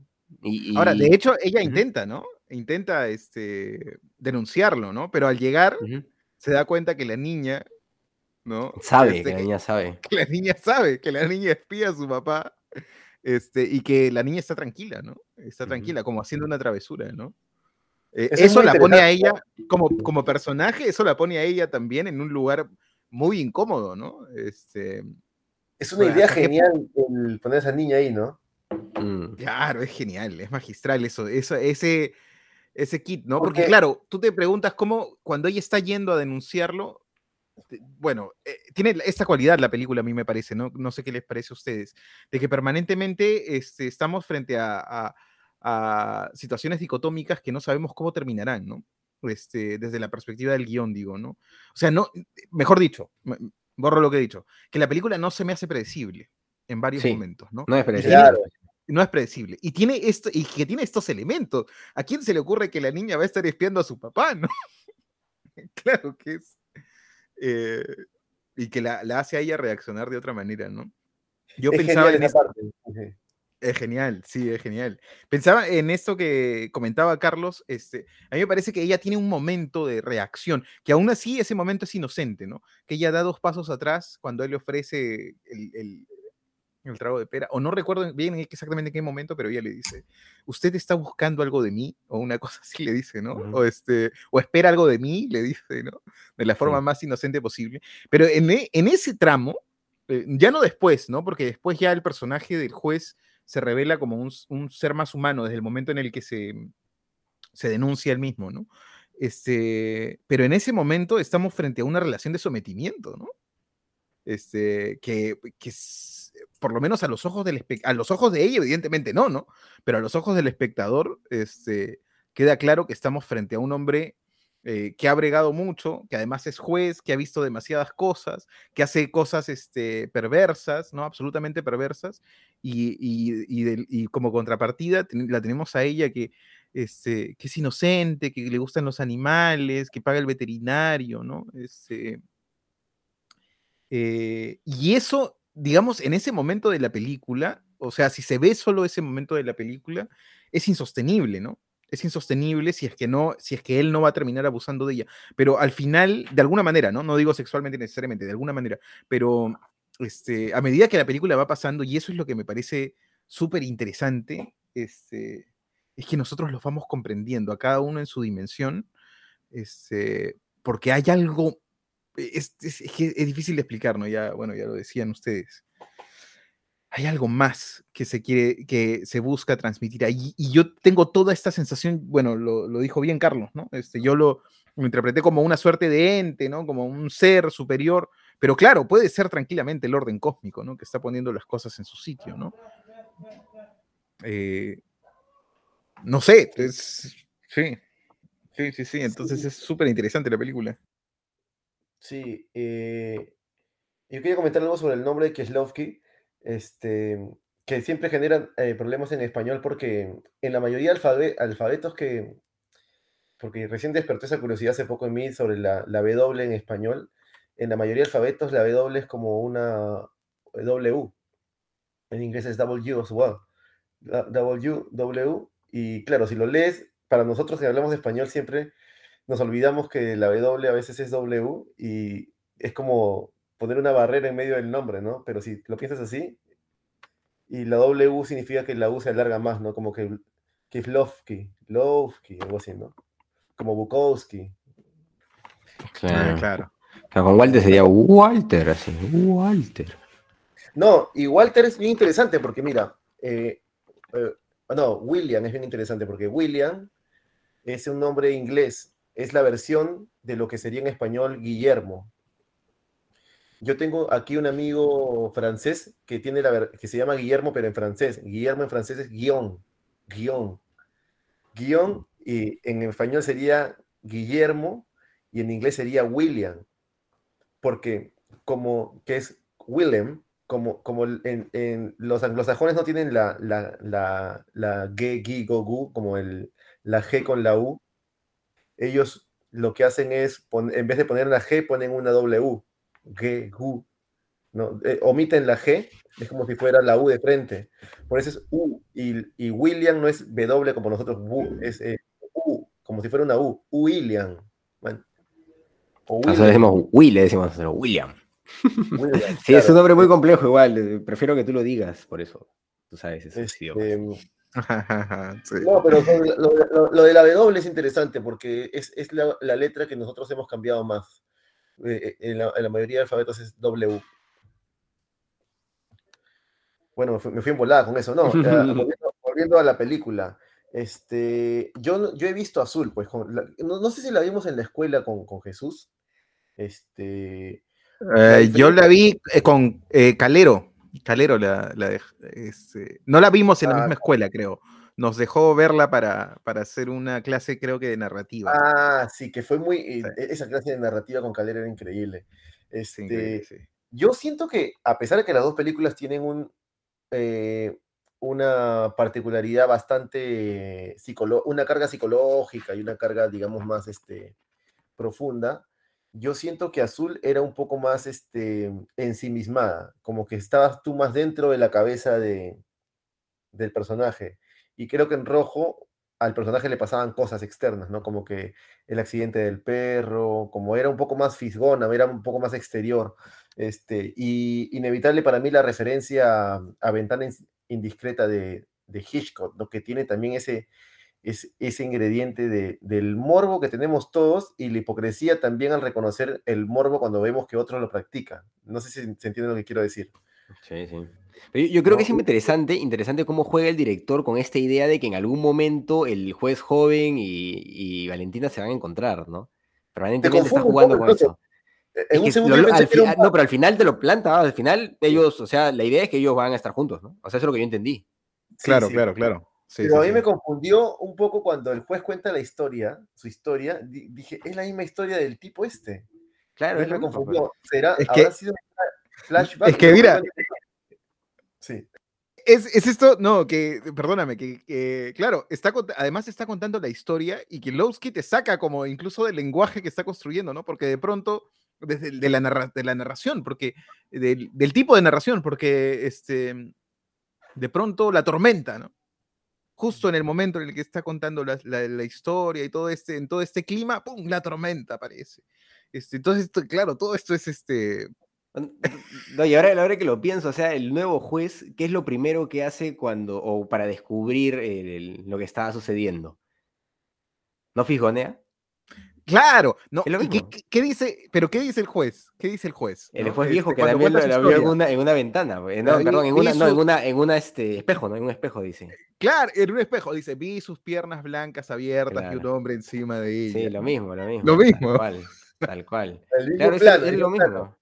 Y, Ahora, de hecho, ella intenta, ¿no? Intenta este, denunciarlo, ¿no? Pero al llegar, se da cuenta que la niña, ¿no? Sabe, este, que la niña sabe. Que la niña sabe, que la niña espía a su papá este, y que la niña está tranquila, ¿no? Está tranquila, como haciendo una travesura, ¿no? Eh, eso, la pone a ella, como, como personaje, eso la pone a ella también en un lugar muy incómodo, ¿no? Este, es una idea genial el poner a esa niña ahí, ¿no? Mm. Claro, es genial, es magistral eso, eso ese, ese kit, ¿no? Porque, claro, tú te preguntas cómo cuando ella está yendo a denunciarlo, bueno, eh, tiene esta cualidad la película, a mí me parece, ¿no? No sé qué les parece a ustedes, de que permanentemente este, estamos frente a, situaciones dicotómicas que no sabemos cómo terminarán, ¿no? Este, desde la perspectiva del guion, digo, ¿no? O sea, no, mejor dicho, borro lo que he dicho, que la película no se me hace predecible en varios momentos, ¿no? No es predecible. no es predecible. Y tiene esto, y que tiene estos elementos. ¿A quién se le ocurre que la niña va a estar espiando a su papá, no? (laughs) claro que es eh, y que la, hace a ella reaccionar de otra manera, ¿no? Yo pensaba en esto. Es genial, sí, es genial. Pensaba en esto que comentaba Carlos, este, a mí me parece que ella tiene un momento de reacción, que aún así ese momento es inocente, ¿no? Que ella da dos pasos atrás cuando él le ofrece el, el trago de pera, o no recuerdo bien exactamente en qué momento, pero ella le dice, usted está buscando algo de mí, o una (laughs) cosa así le dice, ¿no? O, este, o espera algo de mí, le dice, ¿no? De la forma más inocente posible. Pero en, e, en ese tramo, eh, ya no después, ¿no? Porque después ya el personaje del juez se revela como un, ser más humano desde el momento en el que se, se denuncia él mismo, ¿no? Este, pero en ese momento estamos frente a una relación de sometimiento, ¿no? Este, que, que por lo menos a los ojos del a los ojos de ella, evidentemente no, ¿no? Pero a los ojos del espectador, este, queda claro que estamos frente a un hombre eh, que ha bregado mucho, que además es juez, que ha visto demasiadas cosas, que hace cosas este, perversas, ¿no? Absolutamente perversas, y, y, como contrapartida la tenemos a ella que, este, que es inocente, que le gustan los animales, que paga el veterinario, ¿no? Este, eh, y eso, digamos, en ese momento de la película, o sea, si se ve solo ese momento de la película, es insostenible, ¿no? es insostenible si es que no, si es que él no va a terminar abusando de ella. Pero al final, de alguna manera, ¿no? No digo sexualmente necesariamente, de alguna manera, pero este, a medida que la película va pasando, y eso es lo que me parece súper interesante, este, es que nosotros los vamos comprendiendo a cada uno en su dimensión, este, porque hay algo, es, es, es difícil de explicar, ¿no? Ya, bueno, ya lo decían ustedes hay algo más que se quiere, que se busca transmitir ahí. Y yo tengo toda esta sensación, bueno, lo, dijo bien Carlos, ¿no? Este, yo lo, interpreté como una suerte de ente, ¿no? Como un ser superior, pero claro, puede ser tranquilamente el orden cósmico, ¿no? Que está poniendo las cosas en su sitio, ¿no? Eh, no sé, es, sí, sí, sí, sí, entonces es súper interesante la película. Sí, eh, yo quería comentar algo sobre el nombre de Kieslowski este, que siempre generan eh, problemas en español porque en la mayoría de alfabetos que, porque recién despertó esa curiosidad hace poco en mí sobre la, la W en español, en la mayoría de alfabetos la W es como una W, en inglés es W as well, W, W, y claro, si lo lees, para nosotros que hablamos español siempre nos olvidamos que la W a veces es W y es como poner una barrera en medio del nombre, ¿no? Pero si lo piensas así, y la W significa que la U se alarga más, ¿no? Como que Kiflovsky, Lovsky, algo así, ¿no? Como Bukowski. Claro, claro. con Walter sería Walter, así, Walter. No, y Walter es bien interesante porque mira, eh, eh, no, William es bien interesante porque William es un nombre inglés, es la versión de lo que sería en español Guillermo, yo tengo aquí un amigo francés que, tiene la, que se llama Guillermo, pero en francés. Guillermo en francés es guion. Guión. Guión, y en español sería Guillermo, y en inglés sería William. Porque como que es Willem, como, como en, los anglosajones no tienen la, la, la, la G, G, Gu, como el, la G con la U, ellos lo que hacen es, en vez de poner una G, ponen una W. G. ¿no? Eh, omiten la G, es como si fuera la U de frente. Por eso es U. Y, William no es W como nosotros, es eh, U, como si fuera una U. William. Bueno. O William. Nosotros decimos Will, le decimos William. (laughs) sí, es un nombre muy complejo igual. Eh, prefiero que tú lo digas, por eso. Tú sabes eso. Este, no, pero lo, de la W es interesante porque es, la, letra que nosotros hemos cambiado más. Eh, en, la, mayoría de alfabetos es W. Bueno, me fui, en volada con eso, no. (laughs) volviendo, a la película. Este, yo, yo he visto Azul, pues, no, sé si la vimos en la escuela con, Jesús. Este, eh, yo la vi eh, con Calero. Calero la, la este, no la vimos en la misma escuela, creo nos dejó verla para, para, hacer una clase, creo que de narrativa. Ah, sí, que fue muy. Eh, e, esa clase de narrativa con Calera era increíble. Este, Yo siento que, a pesar de que las dos películas tienen un, eh, una particularidad bastante. una carga psicológica y una carga, digamos, más este, profunda, yo siento que Azul era un poco más este, ensimismada, como que estabas tú más dentro de la cabeza de, del personaje. Y creo que en rojo al personaje le pasaban cosas externas, ¿no? Como que el accidente del perro, como era un poco más fisgona, era un poco más exterior. Este, y inevitable para mí la referencia a, Ventana Indiscreta de, Hitchcock, lo que tiene también ese, es ese ingrediente de, del morbo que tenemos todos y la hipocresía también al reconocer el morbo cuando vemos que otros lo practican. No sé si se entiende lo que quiero decir. Sí, sí. yo, creo que es interesante, interesante cómo juega el director con esta idea de que en algún momento el juez joven y, Valentina se van a encontrar, ¿no? Permanentemente está jugando con eso. En un segundo No, pero al final te lo planta, al final ellos, o sea, la idea es que ellos van a estar juntos, ¿no? O sea, eso es lo que yo entendí. claro, claro, claro. Pero a mí me confundió un poco cuando el juez cuenta la historia, su historia, dije, es la misma historia del tipo este. Claro, es me confundió. ¿Será, es que, sido flashback? Es que mira, sí. Es, es, esto, no, que, perdóname, que, claro, está, además está contando la historia y que Lowski te saca como incluso del lenguaje que está construyendo, ¿no? Porque de pronto desde de la, de la narración, porque del, tipo de narración, porque este, de pronto la tormenta, ¿no? Justo en el momento en el que está contando la, la, historia y todo este, en todo este clima, ¡pum! La tormenta aparece. Este, entonces, claro, todo esto es este. No, y ahora, hora que lo pienso, o sea, el nuevo juez, ¿qué es lo primero que hace cuando, o para descubrir lo que estaba sucediendo? ¿No fijonea? Claro, no. ¿qué, dice? Pero qué dice el juez? ¿Qué dice el juez? El juez viejo este, que también lo, vio en una, en una ventana, no, perdón, en una, no, en una, en una este, espejo, ¿no? En un espejo dice. Claro, en un espejo dice, vi sus piernas blancas abiertas y un hombre encima de ella. Sí, lo mismo, lo mismo. Lo mismo. Tal cual, tal cual. (laughs) claro, es, lo mismo.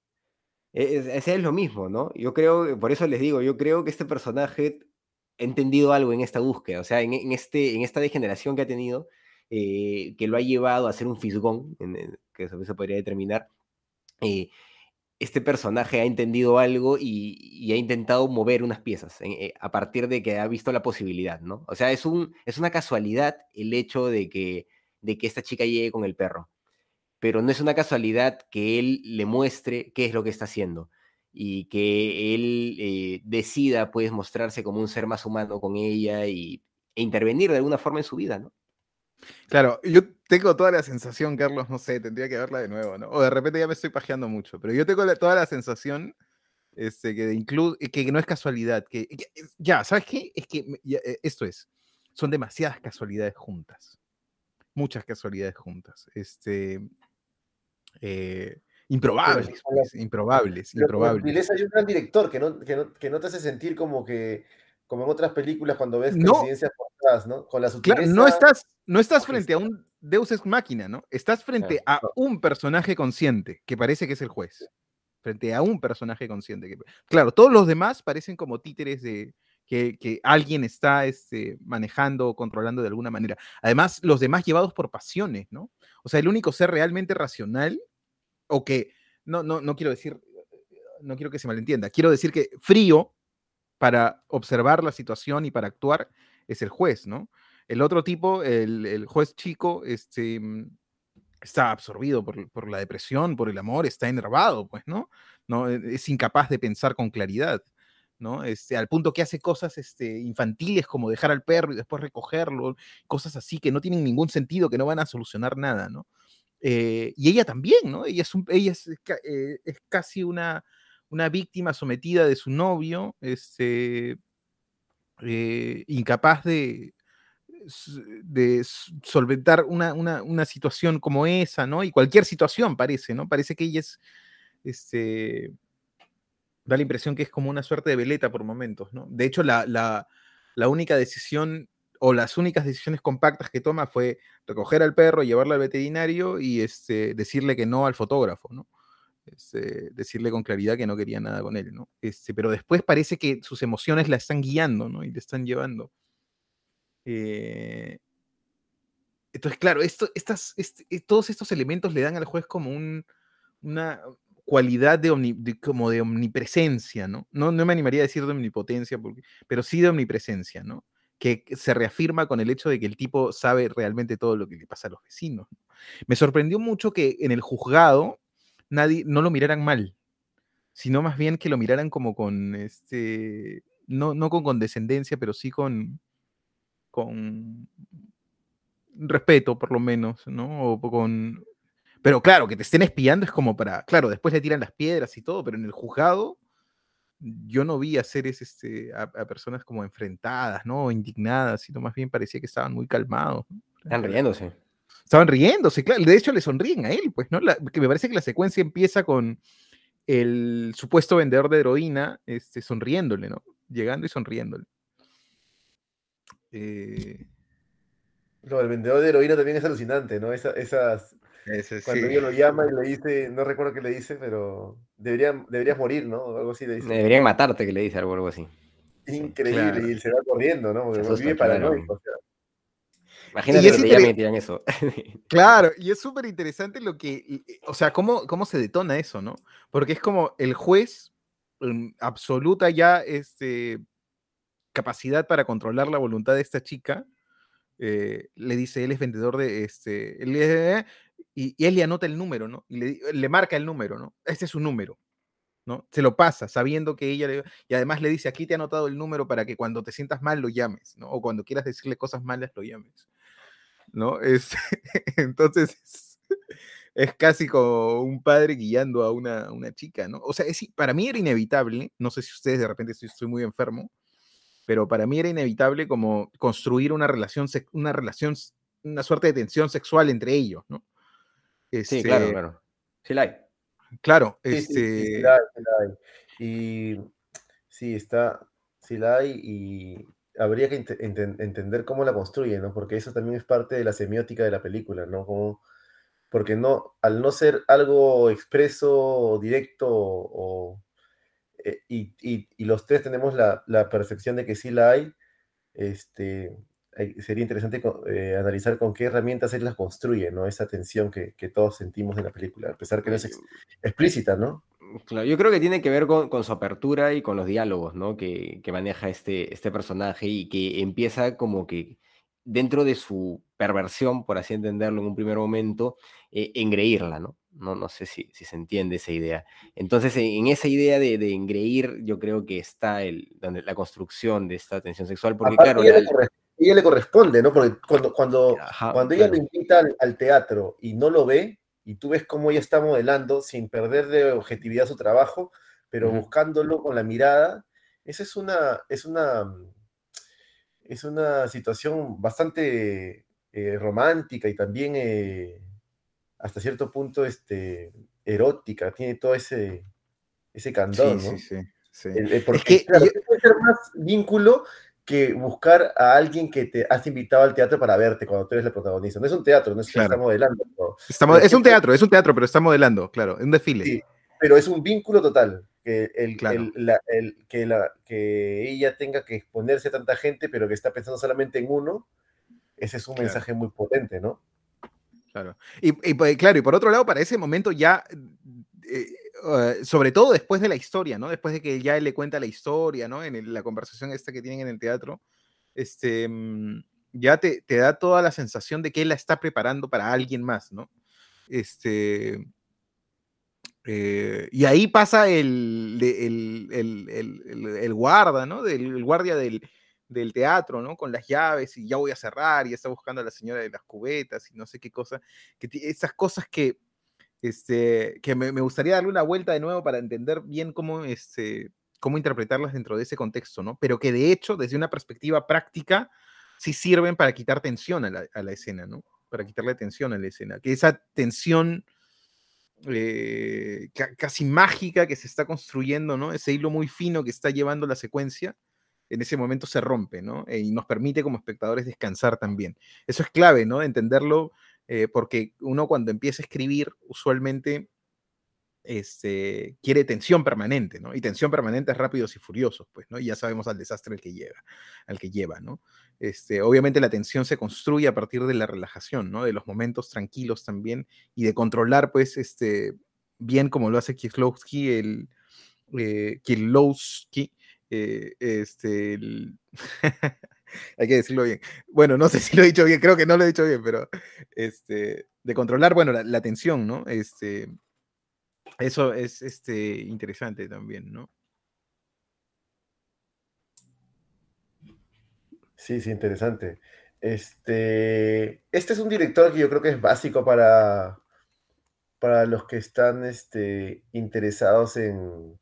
Ese es, lo mismo, ¿no? Yo creo, por eso les digo, yo creo que este personaje ha entendido algo en esta búsqueda, o sea, en, en este, en esta degeneración que ha tenido, eh, que lo ha llevado a ser un fisgón, en que eso se podría determinar. Eh, este personaje ha entendido algo y, ha intentado mover unas piezas eh, a partir de que ha visto la posibilidad, ¿no? O sea, es, un, es una casualidad el hecho de que, de que esta chica llegue con el perro, pero no es una casualidad que él le muestre qué es lo que está haciendo y que él decida, pues, mostrarse como un ser más humano con ella y, e intervenir de alguna forma en su vida, ¿no? Claro, yo tengo toda la sensación, Carlos, no sé, tendría que verla de nuevo, ¿no? O de repente ya me estoy pajeando mucho, pero yo tengo toda la sensación este, que, de que no es casualidad, que, ya, ¿sabes qué? Es que eh, esto es, son demasiadas casualidades juntas, muchas casualidades juntas, este, eh, improbables, pues, improbables, improbables. hay un gran director que no, que no, que no te hace sentir como que como en otras películas cuando ves coincidencias por atrás, ¿no? Con la Claro, no estás, no estás frente a un Deus ex máquina, ¿no? Estás frente a un personaje consciente que parece que es el juez. Frente a un personaje consciente. Que... Claro, todos los demás parecen como títeres de que, alguien está este, manejando o controlando de alguna manera. Además, los demás llevados por pasiones, ¿no? O sea, el único ser realmente racional, o que, no, no, no quiero decir, no quiero que se malentienda, quiero decir que frío para observar la situación y para actuar es el juez, ¿no? El otro tipo, el, juez chico, este, mm, está absorbido por, la depresión, por el amor, está enervado, pues, ¿no? ¿no? E, es incapaz de pensar con claridad, ¿no? Este, al punto que hace cosas este, infantiles como dejar al perro y después recogerlo, cosas así que no tienen ningún sentido, que no van a solucionar nada, ¿no? Eh, y ella también, ¿no? Ella es, ella es, eh, es casi una, una víctima sometida de su novio, este, eh, incapaz de, solventar una, situación como esa, ¿no? Y cualquier situación parece, ¿no? Parece que ella es, este, da la impresión que es como una suerte de veleta por momentos, ¿no? De hecho, la, la, única decisión o las únicas decisiones compactas que toma fue recoger al perro, llevarlo al veterinario y este, decirle que no al fotógrafo, ¿no? Este, decirle con claridad que no quería nada con él, ¿no? Este, pero después parece que sus emociones la están guiando, ¿no? Y le están llevando. Eh, entonces, claro, esto, eh, todos estos elementos le dan al juez como una cualidad de, como de omnipresencia, ¿no? ¿no? No me animaría a decir de omnipotencia, pero sí de omnipresencia, ¿no? Que se reafirma con el hecho de que el tipo sabe realmente todo lo que le pasa a los vecinos. Me sorprendió mucho que en el juzgado nadie, no lo miraran mal, sino más bien que lo miraran como con, este, no, no con condescendencia, pero sí con, con respeto, por lo menos, ¿no? O con... Pero claro, que te estén espiando es como para, claro, después le tiran las piedras y todo, pero en el juzgado yo no vi a seres, este, a, personas como enfrentadas, ¿no? Indignadas, sino más bien parecía que estaban muy calmados. Están riéndose. Estaban riéndose, claro. De hecho, le sonríen a él, pues, ¿no? que me parece que la secuencia empieza con el supuesto vendedor de heroína este, sonriéndole, ¿no? Llegando y sonriéndole. Eh... el vendedor de heroína también es alucinante, ¿no? esas, cuando ella lo llama y le dice, no recuerdo qué le dice, pero deberían, deberías morir, ¿no? algo así le dice. Deberían matarte, que le dice algo, algo así. Increíble, y él se va corriendo, ¿no? Porque vive paranoico. Imagínate que te llamen eso. (laughs) claro, y es súper interesante lo que, o sea, cómo, cómo se detona eso, ¿no? Porque es como el juez, mm, absoluta ya este, capacidad para controlar la voluntad de esta chica, eh, le dice, él es vendedor de, este, y, él le anota el número, ¿no? Y le, le, marca el número, ¿no? Este es su número, ¿no? Se lo pasa, sabiendo que ella le, y además le dice, aquí te he anotado el número para que cuando te sientas mal lo llames, ¿no? O cuando quieras decirle cosas malas lo llames, ¿no? Es, (laughs) entonces es, casi como un padre guiando a una, una chica, ¿no? O sea, es, para mí era inevitable, no sé si ustedes de repente estoy, estoy muy enfermo, pero para mí era inevitable como construir una relación, una relación, una suerte de tensión sexual entre ellos, ¿no? sí, claro, este claro. Sí la hay. Claro, sí, este... Sí, la hay, Y sí, está, sí la hay y habría que entender cómo la construye, ¿no? Porque eso también es parte de la semiótica de la película, ¿no? Como, porque no, al no ser algo expreso, directo, o, eh, y, y, los tres tenemos la, la, percepción de que sí la hay, este, sería interesante eh, analizar con qué herramientas él las construye, ¿no? Esa tensión que, todos sentimos en la película, a pesar que no es explícita, ¿no? Claro, yo creo que tiene que ver con, su apertura y con los diálogos, ¿no? Que, maneja este, este personaje y que empieza como que dentro de su perversión, por así entenderlo en un primer momento, eh, engreírla, ¿no? No, no sé si, si, se entiende esa idea. Entonces, en, esa idea de, de, engreír, yo creo que está el, donde, la construcción de esta tensión sexual, porque claro ella le corresponde, ¿no? Porque cuando, cuando, cuando ella lo invita al, teatro y no lo ve, y tú ves cómo ella está modelando sin perder de objetividad su trabajo, pero buscándolo con la mirada, esa es una, es una, es una situación bastante eh, romántica y también eh, hasta cierto punto este, erótica, tiene todo ese, ese candor, ¿no? Sí, sí, sí. porque, es que puede ser más vínculo que buscar a alguien que te has invitado al teatro para verte cuando tú eres el protagonista. No es un teatro, no es que está modelando. es un teatro, es un teatro, pero está modelando, claro, es un desfile. Sí, pero es un vínculo total. Que, el, que, la, que ella tenga que exponerse a tanta gente, pero que está pensando solamente en uno, ese es un mensaje muy potente, ¿no? Claro. Y, pues, claro, y por otro lado, para ese momento ya eh, eh, sobre todo después de la historia, ¿no? Después de que ya él le cuenta la historia, ¿no? En la conversación esta que tienen en el teatro, este, mm, ya te, te, da toda la sensación de que él la está preparando para alguien más, ¿no? Este, eh, y ahí pasa el, el, el, el guarda, ¿no? Del, guardia del, del teatro, ¿no? Con las llaves y ya voy a cerrar y está buscando a la señora de las cubetas y no sé qué cosa, que esas cosas que este, que me, gustaría darle una vuelta de nuevo para entender bien cómo, este, cómo interpretarlas dentro de ese contexto, ¿no? Pero que de hecho, desde una perspectiva práctica, sí sirven para quitar tensión a la, escena, ¿no? Para quitarle tensión a la escena. Que esa tensión eh, casi mágica que se está construyendo, ¿no? Ese hilo muy fino que está llevando la secuencia, en ese momento se rompe, ¿no? y nos permite como espectadores descansar también. Eso es clave, ¿no? Entenderlo eh, porque uno cuando empieza a escribir, usualmente este, quiere tensión permanente, ¿no? Y tensión permanente es rápidos y furiosos, pues, ¿no? Y ya sabemos al desastre al que lleva, al que lleva, ¿no? Este, obviamente la tensión se construye a partir de la relajación, ¿no? De los momentos tranquilos también y de controlar, pues, este, bien como lo hace Kieslowski, el eh, eh, este, el (laughs) hay que decirlo bien. Bueno, no sé (laughs) si lo he dicho bien, creo que no lo he dicho bien, pero este, de controlar, bueno, la, tensión, ¿no? Este, eso es este, interesante también, ¿no? Sí, sí, interesante. Este, este es un director que yo creo que es básico para, para los que están este, interesados en,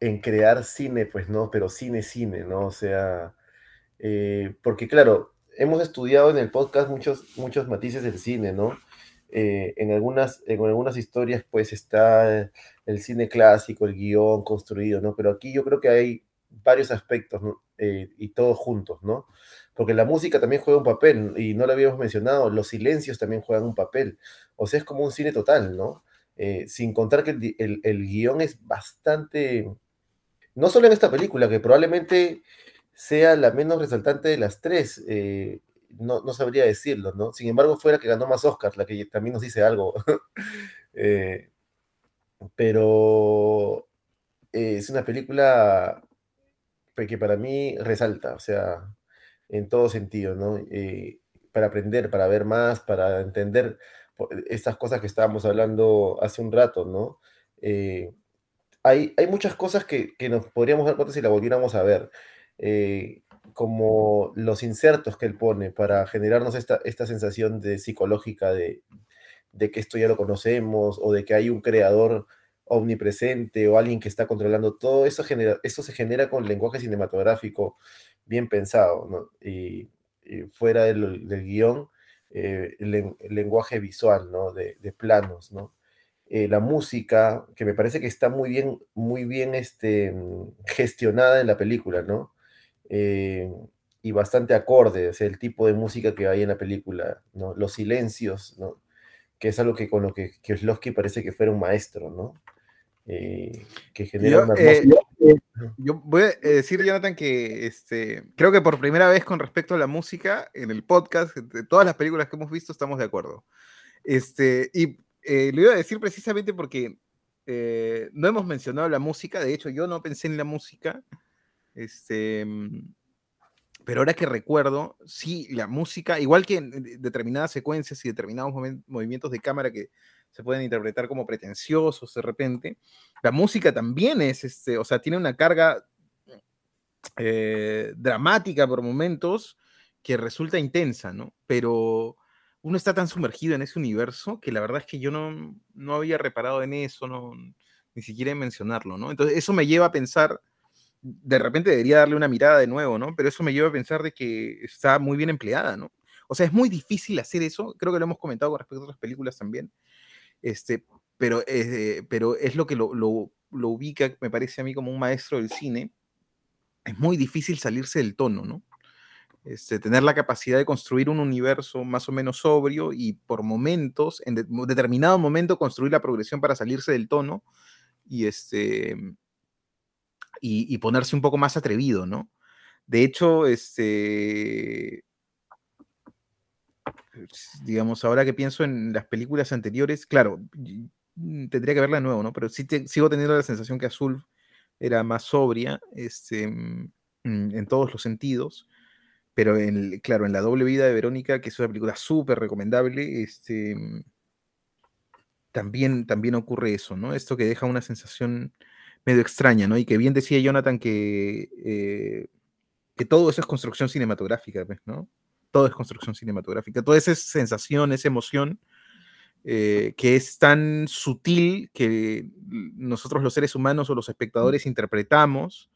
en, crear cine, pues, ¿no? Pero cine, cine, ¿no? O sea, eh, porque claro, hemos estudiado en el podcast muchos, muchos matices del cine, ¿no? Eh, en, algunas, en algunas historias, pues, está el cine clásico, el guion construido, ¿no? Pero aquí yo creo que hay varios aspectos, eh, y todos juntos, ¿no? Porque la música también juega un papel, y no lo habíamos mencionado, los silencios también juegan un papel. O sea, es como un cine total, ¿no? Eh, sin contar que el, el, guion es bastante, no solo en esta película, que probablemente sea la menos resaltante de las tres, eh, no, no, sabría decirlo, ¿no? Sin embargo, fue la que ganó más Oscars, la que también nos dice algo. (laughs) Eh, pero es una película que para mí resalta, o sea, en todo sentido, ¿no? para aprender, para ver más, para entender estas cosas que estábamos hablando hace un rato, ¿no? Eh, hay, hay, muchas cosas que, que, nos podríamos dar cuenta si la volviéramos a ver, eh, como los insertos que él pone para generarnos esta, esta sensación de psicológica de, de que esto ya lo conocemos o de que hay un creador omnipresente o alguien que está controlando todo, eso, genera, eso se genera con lenguaje cinematográfico bien pensado, ¿no? Y, fuera del, del guion, eh, el, lenguaje visual, ¿no? De, planos, ¿no? Eh, la música, que me parece que está muy bien, muy bien este, gestionada en la película, ¿no? Eh, y bastante acorde, o el tipo de música que hay en la película, ¿no? Los silencios, ¿no? Que es algo que con lo que Kieslowski parece que fuera un maestro, ¿no? Que genera una yo voy a decir, Jonathan, que este, creo que por primera vez con respecto a la música, en el podcast, de todas las películas que hemos visto, estamos de acuerdo. Este, y eh, lo iba a decir precisamente porque eh, no hemos mencionado la música, de hecho yo no pensé en la música, este, pero ahora que recuerdo, sí, la música, igual que en determinadas secuencias y determinados movimientos de cámara que se pueden interpretar como pretenciosos de repente. La música también es, este, o sea, tiene una carga eh, dramática por momentos que resulta intensa, ¿no? Pero uno está tan sumergido en ese universo que la verdad es que yo no, no había reparado en eso, no, ni siquiera en mencionarlo, ¿no? Entonces eso me lleva a pensar, de repente debería darle una mirada de nuevo, ¿no? Pero eso me lleva a pensar de que está muy bien empleada, ¿no? O sea, es muy difícil hacer eso, creo que lo hemos comentado con respecto a otras películas también, este, pero, eh, pero es lo que lo, lo, ubica, me parece a mí, como un maestro del cine. Es muy difícil salirse del tono, ¿no? Este, tener la capacidad de construir un universo más o menos sobrio y por momentos, en determinado momento, construir la progresión para salirse del tono y, este, y, ponerse un poco más atrevido, ¿no? De hecho, este, digamos, ahora que pienso en las películas anteriores, claro, mm, tendría que verla de nuevo, ¿no? Pero sí sigo teniendo la sensación que Azul era más sobria, este, mm, en todos los sentidos. Pero, claro, en La doble vida de Verónica, que es una película súper recomendable, este, mm, también, también ocurre eso, ¿no? Esto que deja una sensación medio extraña, ¿no? Y que bien decía Jonathan que, eh, que todo eso es construcción cinematográfica, pues, ¿no? Todo es construcción cinematográfica, toda esa sensación, esa emoción eh, que es tan sutil que nosotros los seres humanos o los espectadores interpretamos,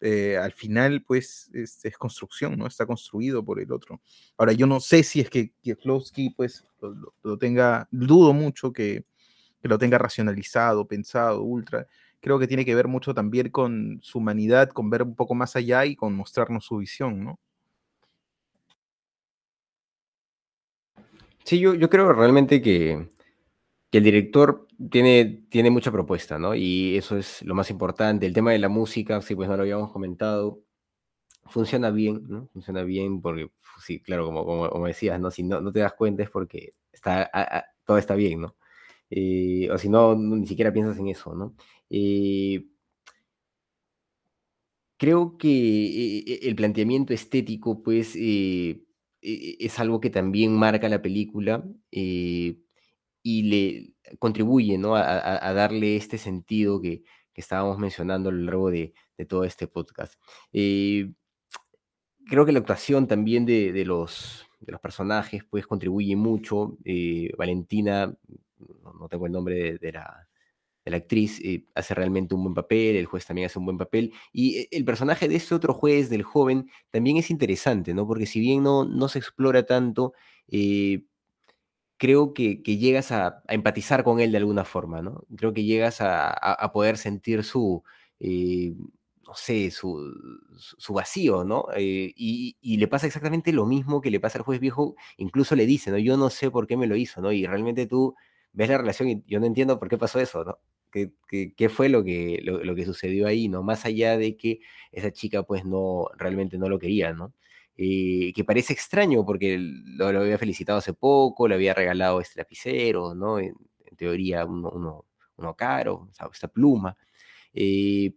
eh, al final pues es, construcción, ¿no? Está construido por el otro. Ahora, yo no sé si es que Kieslowski pues lo, tenga, dudo mucho que, que, lo tenga racionalizado, pensado, ultra. Creo que tiene que ver mucho también con su humanidad, con ver un poco más allá y con mostrarnos su visión, ¿no? Sí, yo, yo creo realmente que, el director tiene, tiene mucha propuesta, ¿no? Y eso es lo más importante. El tema de la música, sí, pues no lo habíamos comentado, funciona bien, ¿no? Funciona bien porque, sí, claro, como, como, decías, ¿no? Si no, no, te das cuenta es porque está, todo está bien, ¿no? Eh, o si no, ni siquiera piensas en eso, ¿no? Eh, creo que eh, el planteamiento estético, pues, es algo que también marca la película eh, y le contribuye ¿no? a, darle este sentido que, estábamos mencionando a lo largo de, todo este podcast. Eh, creo que la actuación también de, los, de los personajes pues contribuye mucho. Eh, Valentina, no, tengo el nombre de, la, la actriz, eh, hace realmente un buen papel, el juez también hace un buen papel, y eh, el personaje de este otro juez, del joven, también es interesante, ¿no? Porque si bien no, no se explora tanto, eh, creo que, llegas a, empatizar con él de alguna forma, ¿no? Creo que llegas a, poder sentir su, no sé, su, su vacío, ¿no? y, y, le pasa exactamente lo mismo que le pasa al juez viejo, incluso le dice, ¿no? Yo no sé por qué me lo hizo, ¿no? Y realmente tú ves la relación y yo no entiendo por qué pasó eso, ¿no? ¿Qué, fue lo que, lo, que sucedió ahí, ¿no? Más allá de que esa chica pues no, realmente no lo quería, ¿no? Eh, que parece extraño porque lo, había felicitado hace poco, le había regalado este lapicero, ¿no? En, teoría uno, uno, caro, esta pluma. Eh,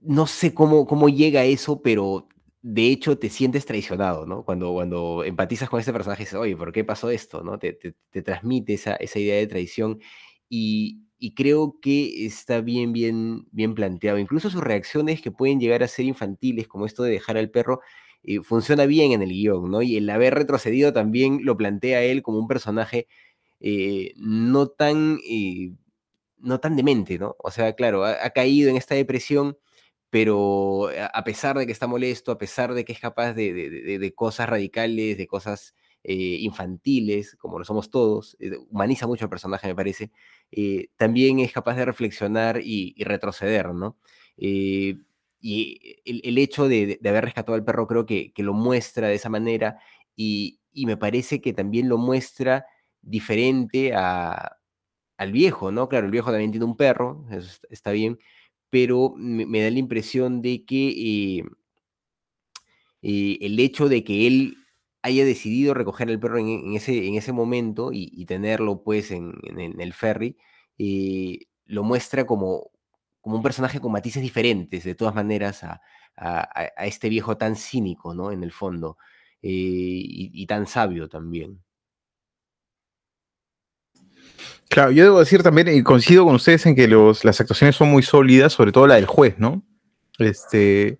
no sé cómo, cómo llega eso, pero de hecho te sientes traicionado, ¿no? Cuando, cuando empatizas con ese personaje, dices, oye, ¿por qué pasó esto? ¿no? Te, te, transmite esa, esa, idea de traición y, y, creo que está bien, bien, bien planteado. Incluso sus reacciones que pueden llegar a ser infantiles, como esto de dejar al perro, eh, funciona bien en el guion, ¿no? Y el haber retrocedido también lo plantea él como un personaje eh, no tan... Eh, no tan demente, ¿no? O sea, claro, ha caído en esta depresión, pero a pesar de que está molesto, a pesar de que es capaz de, cosas radicales, de cosas eh, infantiles, como lo somos todos, eh, humaniza mucho al personaje, me parece, eh, también es capaz de reflexionar y, retroceder, ¿no? y el, hecho de, haber rescatado al perro creo que, lo muestra de esa manera y, me parece que también lo muestra diferente al viejo, ¿no? Claro, el viejo también tiene un perro, eso está bien, pero me, da la impresión de que eh, eh, el hecho de que él haya decidido recoger al perro en, ese, en ese momento y, tenerlo pues en, el ferry, eh, lo muestra como, como un personaje con matices diferentes, de todas maneras, a, este viejo tan cínico, ¿no? En el fondo, y, tan sabio también. Claro, yo debo decir también, y coincido con ustedes en que los, las actuaciones son muy sólidas, sobre todo la del juez, ¿no? Este,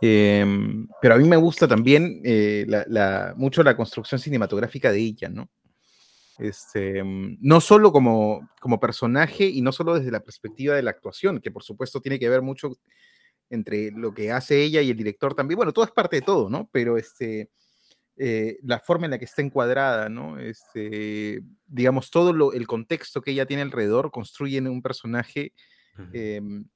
em, pero a mí me gusta también eh, la, mucho la construcción cinematográfica de ella, ¿no? Este, no solo como, como personaje y no solo desde la perspectiva de la actuación, que por supuesto tiene que ver mucho entre lo que hace ella y el director también. Bueno, todo es parte de todo, ¿no? Pero este, eh, la forma en la que está encuadrada, ¿no? Este, digamos, todo el contexto que ella tiene alrededor construye un personaje em,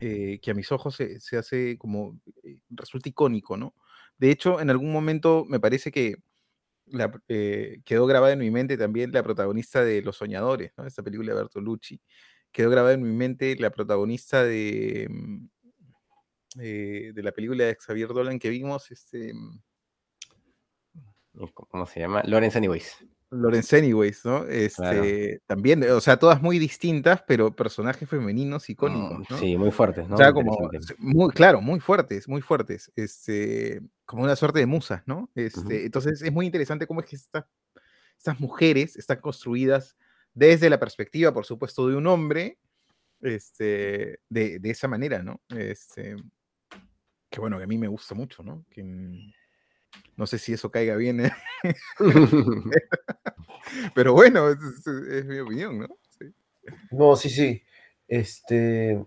eh, que a mis ojos se, hace como, eh, resulta icónico, ¿no? De hecho, en algún momento me parece que quedó grabada en mi mente también la protagonista de Los Soñadores, ¿no? Esta película de Bertolucci. Quedó grabada en mi mente la protagonista de, em, de la película de Xavier Dolan que vimos, este, em, ¿cómo se llama? Lawrence Anyways. Lawrence Anyways, ¿no? Este, También, o sea, todas muy distintas, pero personajes femeninos icónicos, mm, ¿no? Sí, muy fuertes, ¿no? O sea, como, muy, claro, muy fuertes, muy fuertes, este, como una suerte de musas, ¿no? Este, Entonces es muy interesante cómo es que estas mujeres están construidas desde la perspectiva, por supuesto, de un hombre, este, de, de esa manera, ¿no? Este, que bueno, que a mí me gusta mucho, ¿no? Que, no sé si eso caiga bien. ¿eh? (laughs) (laughs) Pero bueno, es, mi opinión, ¿no? Sí. No, sí, sí. Este.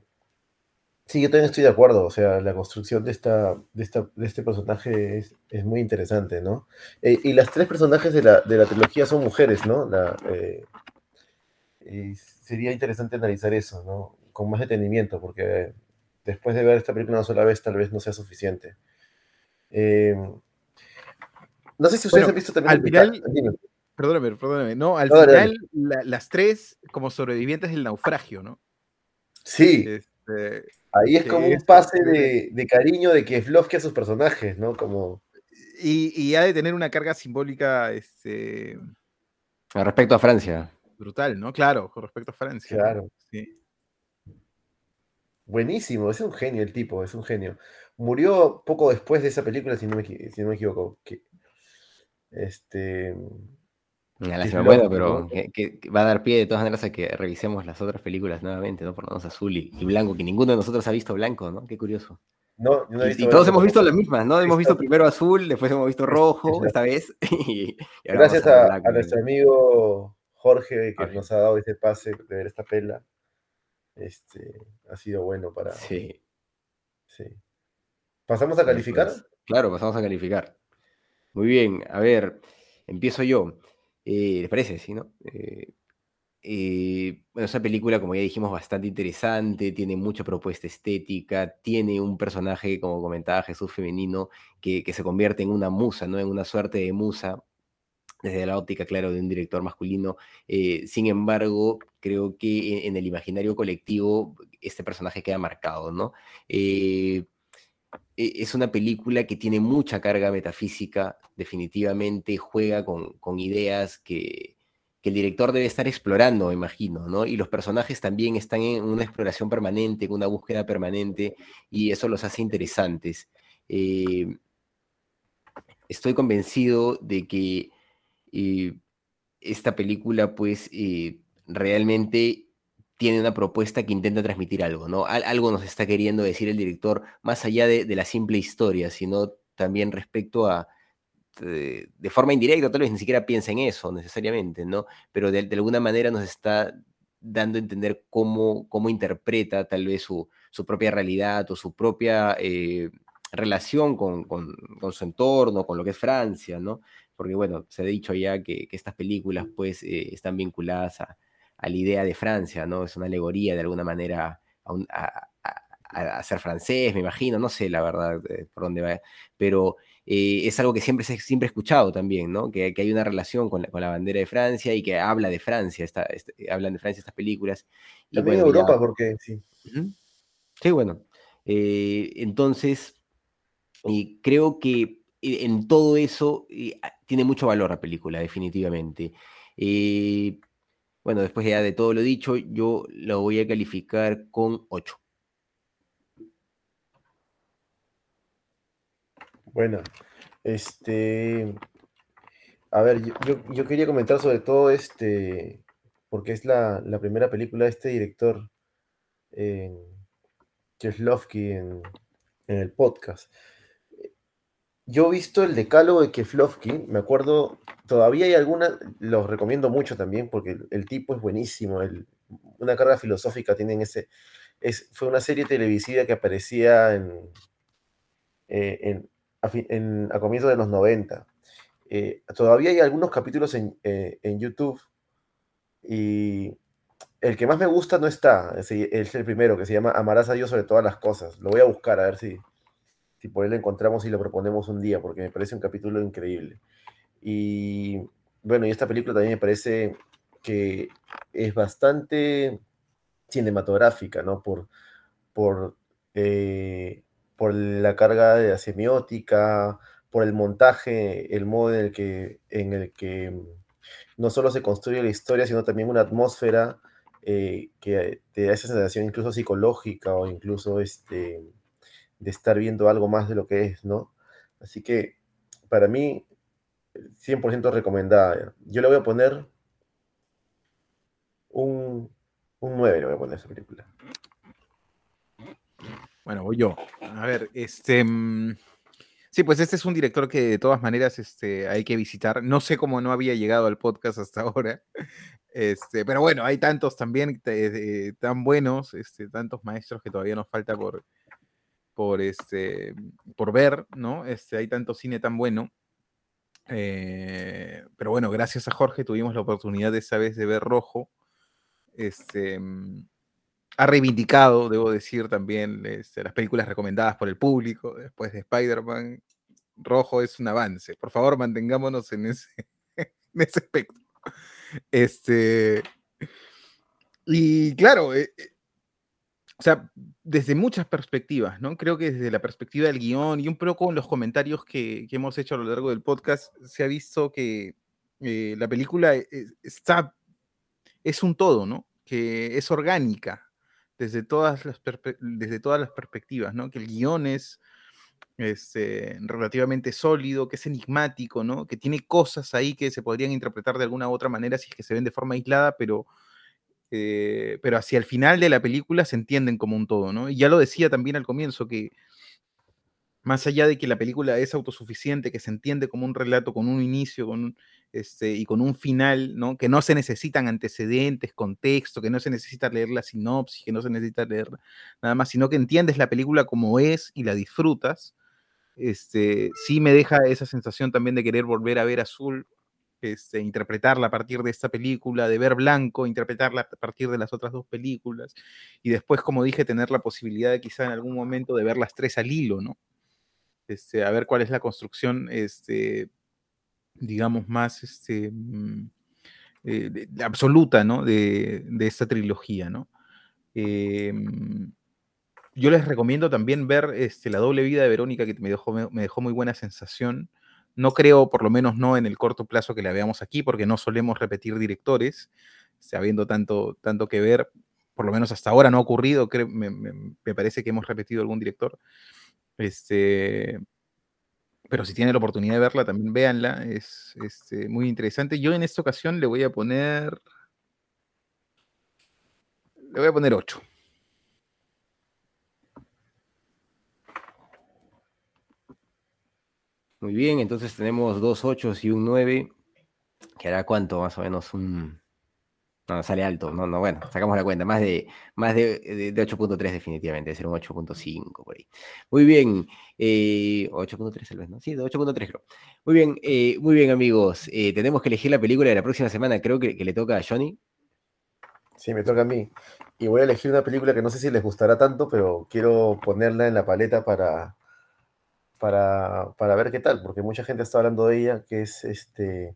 Sí, yo también estoy de acuerdo. O sea, la construcción de, esta, de, esta, de este personaje es, es muy interesante, ¿no? Eh, y las tres personajes de la, de la, trilogía son mujeres, ¿no? La, eh, y sería interesante analizar eso, ¿no? Con más detenimiento, porque después de ver esta película una sola vez, tal vez no sea suficiente. Eh, no sé si ustedes han visto también. Al final, perdóname, perdóname. No, al final, las tres como sobrevivientes del naufragio, ¿no? Sí. Este, Ahí es como un pase de, cariño de que que a sus personajes, ¿no? Como... Y, ha de tener una carga simbólica este... respecto a Francia. Brutal, ¿no? Claro, con respecto a Francia. Claro. Sí. Buenísimo, es un genio el tipo, es un genio. Murió poco después de esa película, si no me, si no me equivoco. Que, este. bueno, pero que, va a dar pie de todas maneras a que revisemos las otras películas nuevamente, ¿no? Por lo menos azul y, blanco, que ninguno de nosotros ha visto blanco, ¿no? Qué curioso. No, no he visto y, todos hemos visto las mismas, ¿no? Hemos visto primero azul, después hemos visto rojo esta vez. (laughs) Gracias a, nuestro amigo Jorge, que nos ha dado ese pase de ver esta pela. Este, ha sido bueno para. Sí. Sí. ¿Pasamos a calificar? Pues, claro, pasamos a calificar. Muy bien, a ver, empiezo yo. Eh, ¿Les parece? Sí, ¿no? Eh, eh, bueno, esa película, como ya dijimos, bastante interesante, tiene mucha propuesta estética, tiene un personaje, como comentaba Jesús, femenino, que, se convierte en una musa, ¿no? En una suerte de musa, desde la óptica, claro, de un director masculino. Sin embargo, creo que en, el imaginario colectivo este personaje queda marcado, ¿no? Es una película que tiene mucha carga metafísica, definitivamente juega con, ideas que, que el director debe estar explorando, me imagino, ¿no? Y los personajes también están en una exploración permanente, en una búsqueda permanente, y eso los hace interesantes. Eh, estoy convencido de que eh, esta película, pues, eh, realmente tiene una propuesta que intenta transmitir algo, ¿no? algo nos está queriendo decir el director, más allá de la simple historia, sino también respecto a este, de, forma indirecta, tal vez ni siquiera piensa en eso necesariamente, ¿no? Pero de, alguna manera nos está dando a entender cómo, cómo interpreta tal vez su, propia realidad o su propia eh, relación con, su entorno, con lo que es Francia, ¿no? Porque, bueno, se ha dicho ya que, estas películas, pues, eh, están vinculadas a, la idea de Francia, ¿no? Es una alegoría de alguna manera a, ser francés, me imagino, no sé la verdad eh, por dónde va, pero eh, es algo que siempre, siempre he escuchado también, ¿no? Que, hay una relación con la, bandera de Francia y que habla de Francia, esta, hablan de Francia estas películas. Y también Europa, porque sí. Sí, bueno. Eh, entonces, creo que en todo eso tiene mucho valor la película, definitivamente. Bueno, después ya de todo lo dicho, yo lo voy a calificar con 8. Bueno, este, a ver, yo, quería comentar sobre todo este, porque es la, primera película de este director, eh, Kieslowski, en, en el podcast. Yo he visto el decálogo de Kieslowski, me acuerdo, todavía hay algunas, los recomiendo mucho también, porque el, tipo es buenísimo, una carga filosófica tienen ese, es, fue una serie televisiva que aparecía en, eh, a, comienzos de los 90. Eh, todavía hay algunos capítulos eh, en, YouTube y el que más me gusta no está, es, el primero que se llama Amarás a Dios sobre todas las cosas. Lo voy a buscar a ver si, si por él lo encontramos y lo proponemos un día, porque me parece un capítulo increíble. Y bueno, y esta película también me parece que es bastante cinematográfica, ¿no? Por, por eh, por la carga de la semiótica, por el montaje, el modo en el que, en el que mm, no solo se construye la historia, sino también una atmósfera eh, que te da esa sensación incluso psicológica o incluso este, de estar viendo algo más de lo que es, ¿no? Así que para mí, 100% recomendada. Yo le voy a poner un, un 9, le voy a poner esa película. Bueno, voy yo. A ver, este. Mm, sí, pues este es un director que de todas maneras este, hay que visitar. No sé cómo no había llegado al podcast hasta (laughs) ahora. Este, pero bueno, hay tantos también tan buenos, este, tantos maestros que todavía nos falta por, por, este, por ver, ¿no? Este, hay tanto cine tan bueno. Eh, pero bueno, gracias a Jorge tuvimos la oportunidad esa vez de ver Rojo. Este, mm, ha reivindicado, debo decir también, este, las películas recomendadas por el público después de Spider-Man. Rojo es un avance. Por favor, mantengámonos en ese, (laughs) en ese espectro. Este, y claro, eh, eh, o sea, desde muchas perspectivas, ¿no? Creo que desde la perspectiva del guion y un poco en los comentarios que, que hemos hecho a lo largo del podcast, se ha visto que eh, la película está, es un todo, ¿no? Que es orgánica, desde todas las, desde todas las perspectivas, ¿no? Que el guion es este, relativamente sólido, que es enigmático, ¿no? Que tiene cosas ahí que se podrían interpretar de alguna u otra manera si es que se ven de forma aislada, pero, eh, pero hacia el final de la película se entienden como un todo, ¿no? Y ya lo decía también al comienzo, que más allá de que la película es autosuficiente, que se entiende como un relato con un inicio con este, y con un final, ¿no? que no se necesitan antecedentes, contexto, que no se necesita leer la sinopsis, que no se necesita leer nada más, sino que entiendes la película como es y la disfrutas, este, sí me deja esa sensación también de querer volver a ver Azul, este, interpretarla a partir de esta película, de ver Blanco, interpretarla a partir de las otras dos películas, y después, como dije, tener la posibilidad de quizá en algún momento de ver las tres al hilo, ¿no? Este, a ver cuál es la construcción, este, digamos, más este, mm, eh, absoluta, ¿no? De, esta trilogía, ¿no? Em, yo les recomiendo también ver este, La doble vida de Verónica, que me dejó, me dejó muy buena sensación. No creo, por lo menos no en el corto plazo que la veamos aquí, porque no solemos repetir directores, habiendo tanto, tanto que ver, por lo menos hasta ahora no ha ocurrido, me, parece que hemos repetido algún director. Este, pero si tienen la oportunidad de verla, también véanla, es este, muy interesante. Yo en esta ocasión le voy a poner... Le voy a poner 8. Muy bien, entonces tenemos dos 8 y un 9. ¿Que hará cuánto? Más o menos un. No, sale alto. No, no, bueno, sacamos la cuenta. Más de, más de, de, 8.3 definitivamente. Debe ser un 8.5 por ahí. Muy bien. Eh, 8.3 tal vez, ¿no? Sí, de 8.3 creo. Muy bien, eh, muy bien amigos. Eh, tenemos que elegir la película de la próxima semana. Creo que le toca a Johnny. Sí, me toca a mí. Y voy a elegir una película que no sé si les gustará tanto, pero quiero ponerla en la paleta para, para, para, ver qué tal, porque mucha gente está hablando de ella, que es este,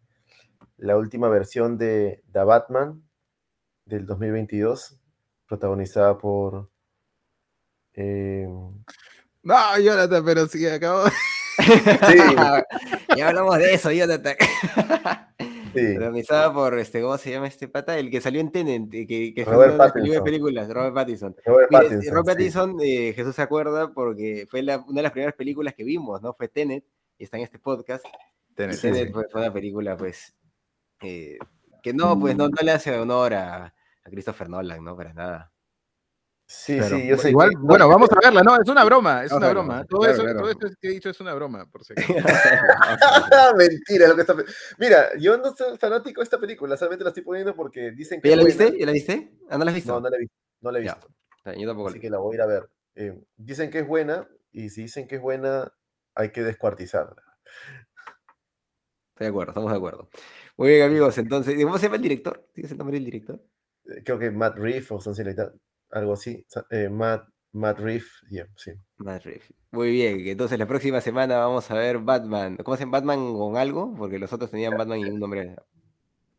la última versión de The Batman del 2022, protagonizada por... Eh... No, Jonathan, pero sí, acabo... sí. (laughs) ya hablamos de eso, Jonathan. (laughs) Sí. Protagonizada por, este, ¿cómo se llama este pata? El que salió en Tenet, que, que fue una películas, Robert Pattinson. Robert Pattinson, Robert Pattinson eh, Jesús se acuerda porque fue la, una de las primeras películas que vimos, ¿no? Fue Tenet, y está en este podcast. Tenet, Tenet fue, una película, pues, eh, que no, pues, no, no le hace honor a, a Christopher Nolan, ¿no? Para nada. Sí, sí, yo sé. Igual, bueno, vamos a verla, no, es una broma, es una broma. Todo, eso, todo esto que he dicho es una broma, por si (laughs) Mentira, lo que está. Mira, yo no soy fanático de esta película, solamente la estoy poniendo porque dicen que. ¿Ya la viste? ¿Ya la viste? ¿Ah, no la has visto? No, no la he visto. No la he visto. yo tampoco Así que la voy a ir a ver. Eh, dicen que es buena, y si dicen que es buena, hay que descuartizarla. Estoy de acuerdo, estamos de acuerdo. Muy bien, amigos, entonces, ¿cómo se llama el director? ¿Tienes el nombre del director? Eh, creo que Matt Reeves o like algo así. Eh, Matt, Matt Reeves, sí. Matt Reeves. Muy bien, entonces la próxima semana vamos a ver Batman. ¿Cómo hacen Batman con algo? Porque los otros tenían Batman y un nombre.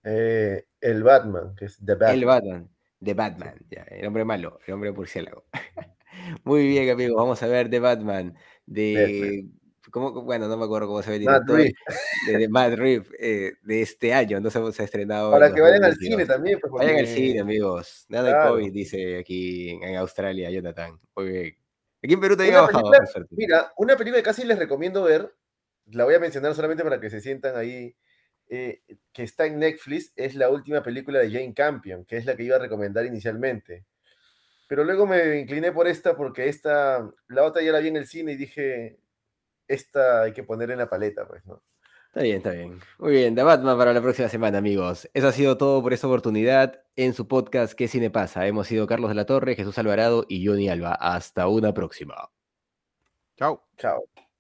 Eh, el Batman, que es The Batman. El Batman, The Batman, ya, el hombre malo, el hombre murciélago. (laughs) Muy bien, amigos, vamos a ver The Batman de bueno, no me acuerdo cómo se ve el director (laughs) de, Matt Reeves eh, de este año, no se ha estrenado. Para que vayan al cine también. Pues, vayan al cine, amigos. Nada de COVID, dice aquí en Australia, Jonathan. Aquí en Perú también ha bajado. Mira, una película que casi les recomiendo ver, la voy a mencionar solamente para que se sientan ahí, eh, que está en Netflix, es la última película de Jane Campion, que es la que iba a recomendar inicialmente. Pero luego me incliné por esta porque esta, la otra ya la vi en el cine y dije, esta hay que poner en la paleta, pues, ¿no? Está bien, está bien. Muy bien, The Batman para la próxima semana, amigos. Eso ha sido todo por esta oportunidad en su podcast ¿Qué cine pasa? Hemos sido Carlos de la Torre, Jesús Alvarado y Johnny Alba. Hasta una próxima. Chao. Chao.